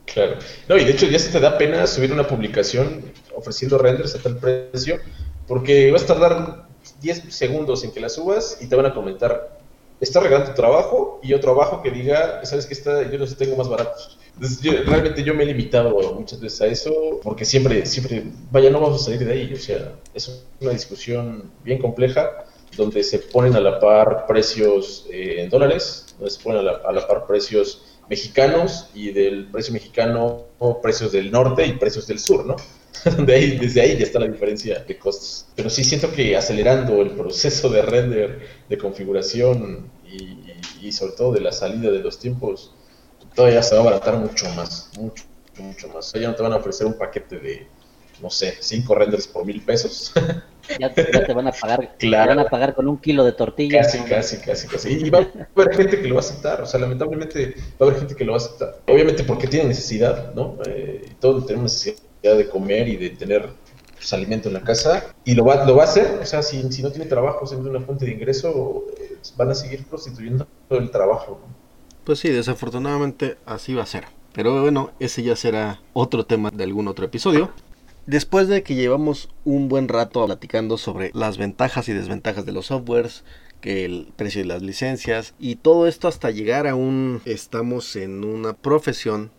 Claro. No, y de hecho ya se te da pena subir una publicación ofreciendo renders a tal precio, porque vas a tardar 10 segundos en que la subas y te van a comentar, está regalando tu trabajo y otro abajo que diga, sabes que está, yo no sé, tengo más baratos. Yo- realmente yo me he limitado muchas veces a eso, porque siempre, siempre, vaya, no vamos a salir de ahí, o sea, es una discusión bien compleja, donde se ponen a la par precios eh, en dólares, donde se ponen a la par precios mexicanos y del precio mexicano precios del norte y precios del sur, ¿no? Donde ahí, desde ahí ya está la diferencia de costos. Pero sí siento que acelerando el proceso de render, de configuración y, y- sobre todo de la salida de los tiempos, todavía se va a abaratar mucho más, mucho, mucho más. O ya no te van a ofrecer un paquete de, no sé, cinco renders por mil pesos. Ya, te- ya te van a pagar, Claro. te van a pagar con un kilo de tortillas. Casi, casi, casi, casi. Y va a haber gente que lo va a aceptar, o sea, lamentablemente va a haber gente que lo va a aceptar. Obviamente porque tiene necesidad, ¿no? Eh, todos tenemos necesidad de comer y de tener pues, alimento en la casa y lo va, lo va a hacer, o sea, si, si no tiene trabajo, si no tiene una fuente de ingreso, eh, van a seguir prostituyendo el trabajo, ¿no? Pues sí, desafortunadamente así va a ser. Pero bueno, ese ya será otro tema de algún otro episodio. Después de que llevamos un buen rato platicando sobre las ventajas y desventajas de los softwares, que el precio de las licencias y todo esto hasta llegar a un estamos en una profesión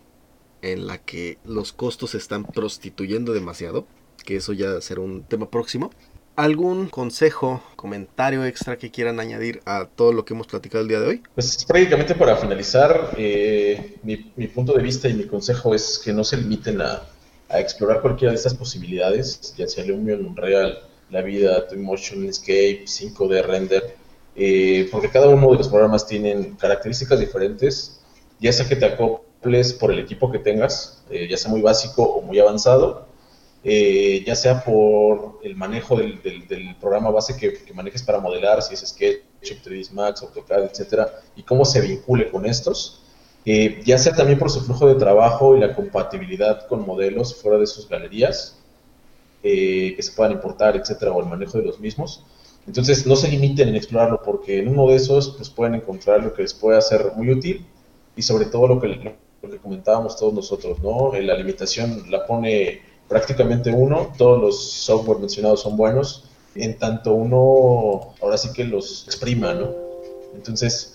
en la que los costos se están prostituyendo demasiado, que eso ya será un tema próximo. ¿Algún consejo, comentario extra que quieran añadir a todo lo que hemos platicado el día de hoy? Pues prácticamente para finalizar, eh, mi, mi punto de vista y mi consejo es que no se limiten a, a explorar cualquiera de estas posibilidades, ya sea Lumion, Unreal, La Vida, Twinmotion, Escape, 5D Render, eh, porque cada uno de los programas tienen características diferentes, ya sea que te acoples por el equipo que tengas, eh, ya sea muy básico o muy avanzado, eh, ya sea por el manejo del, del- del programa base que, manejes para modelar, si es SketchUp, 3ds Max, AutoCAD, etcétera, y cómo se vincule con estos, Eh, ya sea también por su flujo de trabajo y la compatibilidad con modelos fuera de sus galerías, eh, que se puedan importar, etcétera, o el manejo de los mismos. Entonces, no se limiten en explorarlo, porque en uno de esos pues, pueden encontrar lo que les puede hacer muy útil y sobre todo lo que, lo que comentábamos todos nosotros, ¿no? Eh, La limitación la pone prácticamente uno, todos los software mencionados son buenos, en tanto uno ahora sí que los exprima, ¿no? Entonces,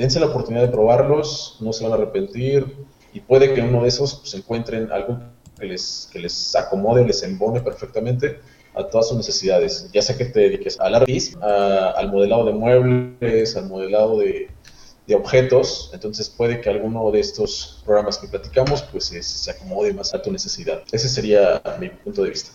dense la oportunidad de probarlos, no se van a arrepentir y puede que uno de esos pues, encuentren algo que les, que les acomode o les embone perfectamente a todas sus necesidades, ya sea que te dediques al ARPIS, a- al modelado de muebles, al modelado de, de objetos, entonces puede que alguno de estos programas que platicamos pues se, se acomode más a tu necesidad. Ese sería mi punto de vista.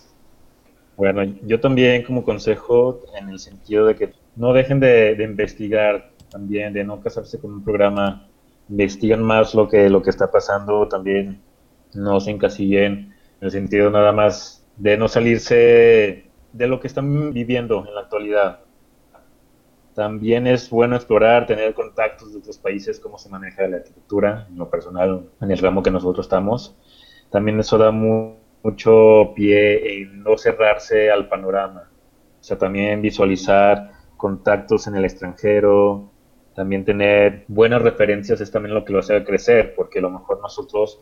Bueno, yo también como consejo en el sentido de que no dejen de, de investigar también, de no casarse con un programa, investiguen más lo que, lo que está pasando, también no se encasillen en el sentido nada más de no salirse de lo que están viviendo en la actualidad. También es bueno explorar, tener contactos de otros países, cómo se maneja la arquitectura, en lo personal, en el ramo que nosotros estamos. También eso da mu- mucho pie en no cerrarse al panorama. O sea, también visualizar contactos en el extranjero, también tener buenas referencias es también lo que lo hace crecer, porque a lo mejor nosotros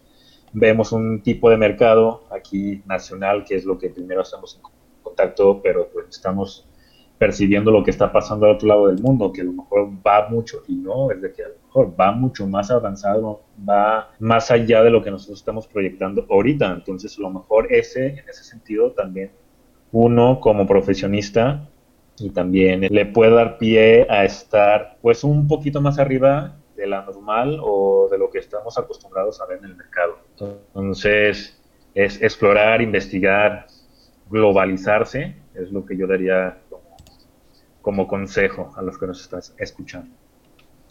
vemos un tipo de mercado aquí nacional, que es lo que primero estamos en contacto, pero pues estamos percibiendo lo que está pasando al otro lado del mundo, que a lo mejor va mucho, y no, es de que a lo mejor va mucho más avanzado, va más allá de lo que nosotros estamos proyectando ahorita. Entonces, a lo mejor ese, en ese sentido, también uno como profesionista y también le puede dar pie a estar pues un poquito más arriba de la normal o de lo que estamos acostumbrados a ver en el mercado. Entonces, es explorar, investigar, globalizarse, es lo que yo daría como, como consejo a los que nos estás escuchando.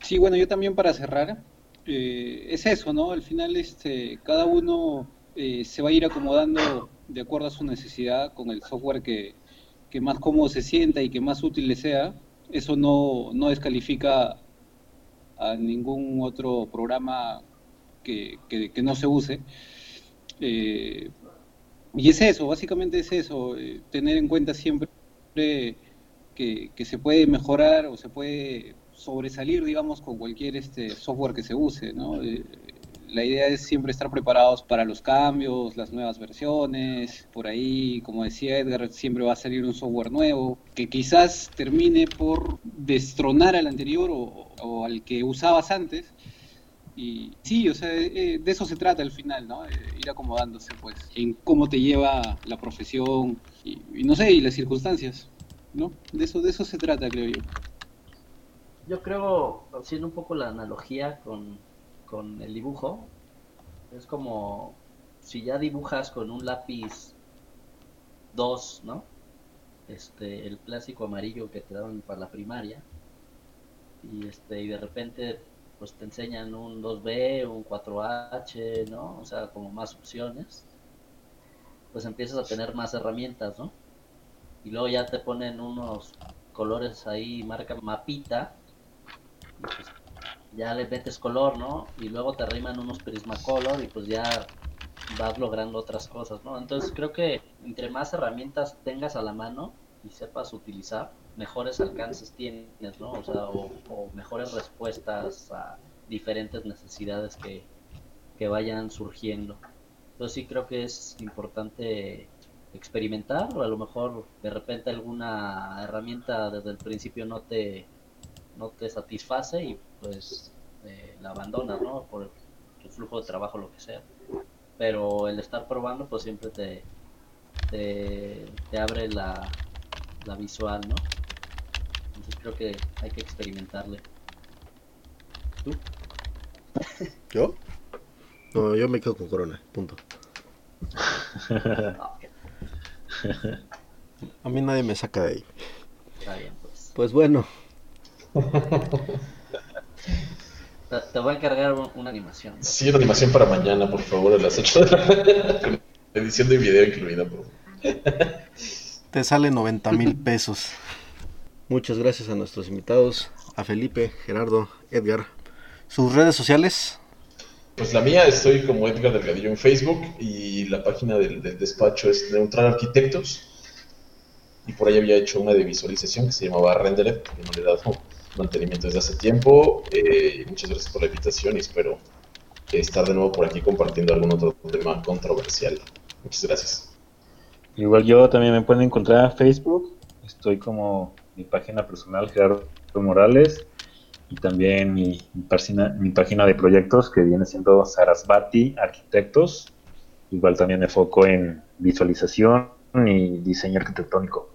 Sí, bueno, yo también para cerrar, eh, es eso, ¿no? Al final este, cada uno eh, se va a ir acomodando de acuerdo a su necesidad con el software que, que más cómodo se sienta y que más útil le sea. Eso no, no descalifica a ningún otro programa que, que- no se use. Eh, y es eso, básicamente es eso, eh, tener en cuenta siempre que, que se puede mejorar o se puede sobresalir, digamos, con cualquier este software que se use, ¿no? Eh, la idea es siempre estar preparados para los cambios, las nuevas versiones, por ahí, como decía Edgar, siempre va a salir un software nuevo, que quizás termine por destronar al anterior o, al que usabas antes. Y sí, o sea, eh, de eso se trata al final, ¿no? Eh, ir acomodándose, pues, en cómo te lleva la profesión y, y no sé, y las circunstancias, ¿no? De eso, de eso se trata, creo yo. Yo creo, haciendo un poco la analogía con, con el dibujo, es como si ya dibujas con un lápiz 2, ¿no? Este, el clásico amarillo que te daban para la primaria, y este, y de repente pues te enseñan un 2B, un 4H, ¿no? O sea, como más opciones. pues empiezas a tener más herramientas, ¿no? Y luego ya te ponen unos colores ahí, marca mapita, y pues ya le metes color, ¿no? Y luego te arriman unos Prismacolor y pues ya vas logrando otras cosas, ¿no? Entonces creo que entre más herramientas tengas a la mano y sepas utilizar, mejores alcances tienes, ¿no? O sea, o, o mejores respuestas a diferentes necesidades que, que vayan surgiendo. Entonces sí creo que es importante experimentar o a lo mejor de repente alguna herramienta desde el principio no te no te satisface y pues eh, la abandonas, ¿no? Por tu flujo de trabajo, lo que sea. Pero el estar probando pues siempre te, te, te abre la, la visual, ¿no? Entonces creo que hay que experimentarle. ¿Tú? ¿Yo? No, yo me quedo con Corona, punto. A mí nadie me saca de ahí. está bien, pues. Pues bueno, Te, te voy a encargar un- una animación. Sí, una animación para mañana, por favor, a las 8 de la mañana. Edición de video incluida, por favor. te sale 90 mil pesos. Muchas gracias a nuestros invitados, a Felipe, Gerardo, Edgar. Sus redes sociales, Pues la mía estoy como Edgar Delgadillo en Facebook y la página del, del despacho es Neutral Arquitectos. Y por ahí había hecho una de visualización que se llamaba Rendered, que no le he dado mantenimiento desde hace tiempo. Eh, muchas gracias por la invitación y espero estar de nuevo por aquí compartiendo algún otro tema controversial. Muchas gracias. Igual yo también me pueden encontrar en Facebook. Estoy como mi página personal, Gerardo Morales. Y también mi, página, mi página de proyectos que viene siendo Sarasvati Arquitectos. Igual también me enfoco en visualización y diseño arquitectónico.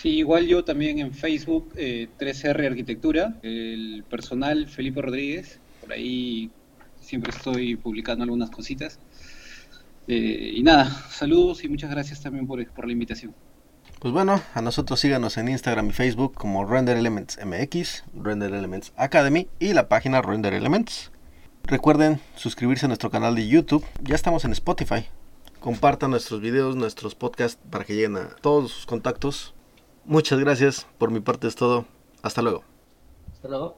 Sí, igual yo también en Facebook, eh, 3R Arquitectura, el personal Felipe Rodríguez, por ahí siempre estoy publicando algunas cositas. Eh, y nada, saludos y muchas gracias también por, por la invitación. Pues bueno, a nosotros síganos en Instagram y Facebook como Render Elements MX, Render Elements Academy y la página Render Elements. Recuerden suscribirse a nuestro canal de YouTube, ya estamos en Spotify. Compartan nuestros videos, nuestros podcasts para que lleguen a todos sus contactos. Muchas gracias, por mi parte es todo. Hasta luego. Hasta luego.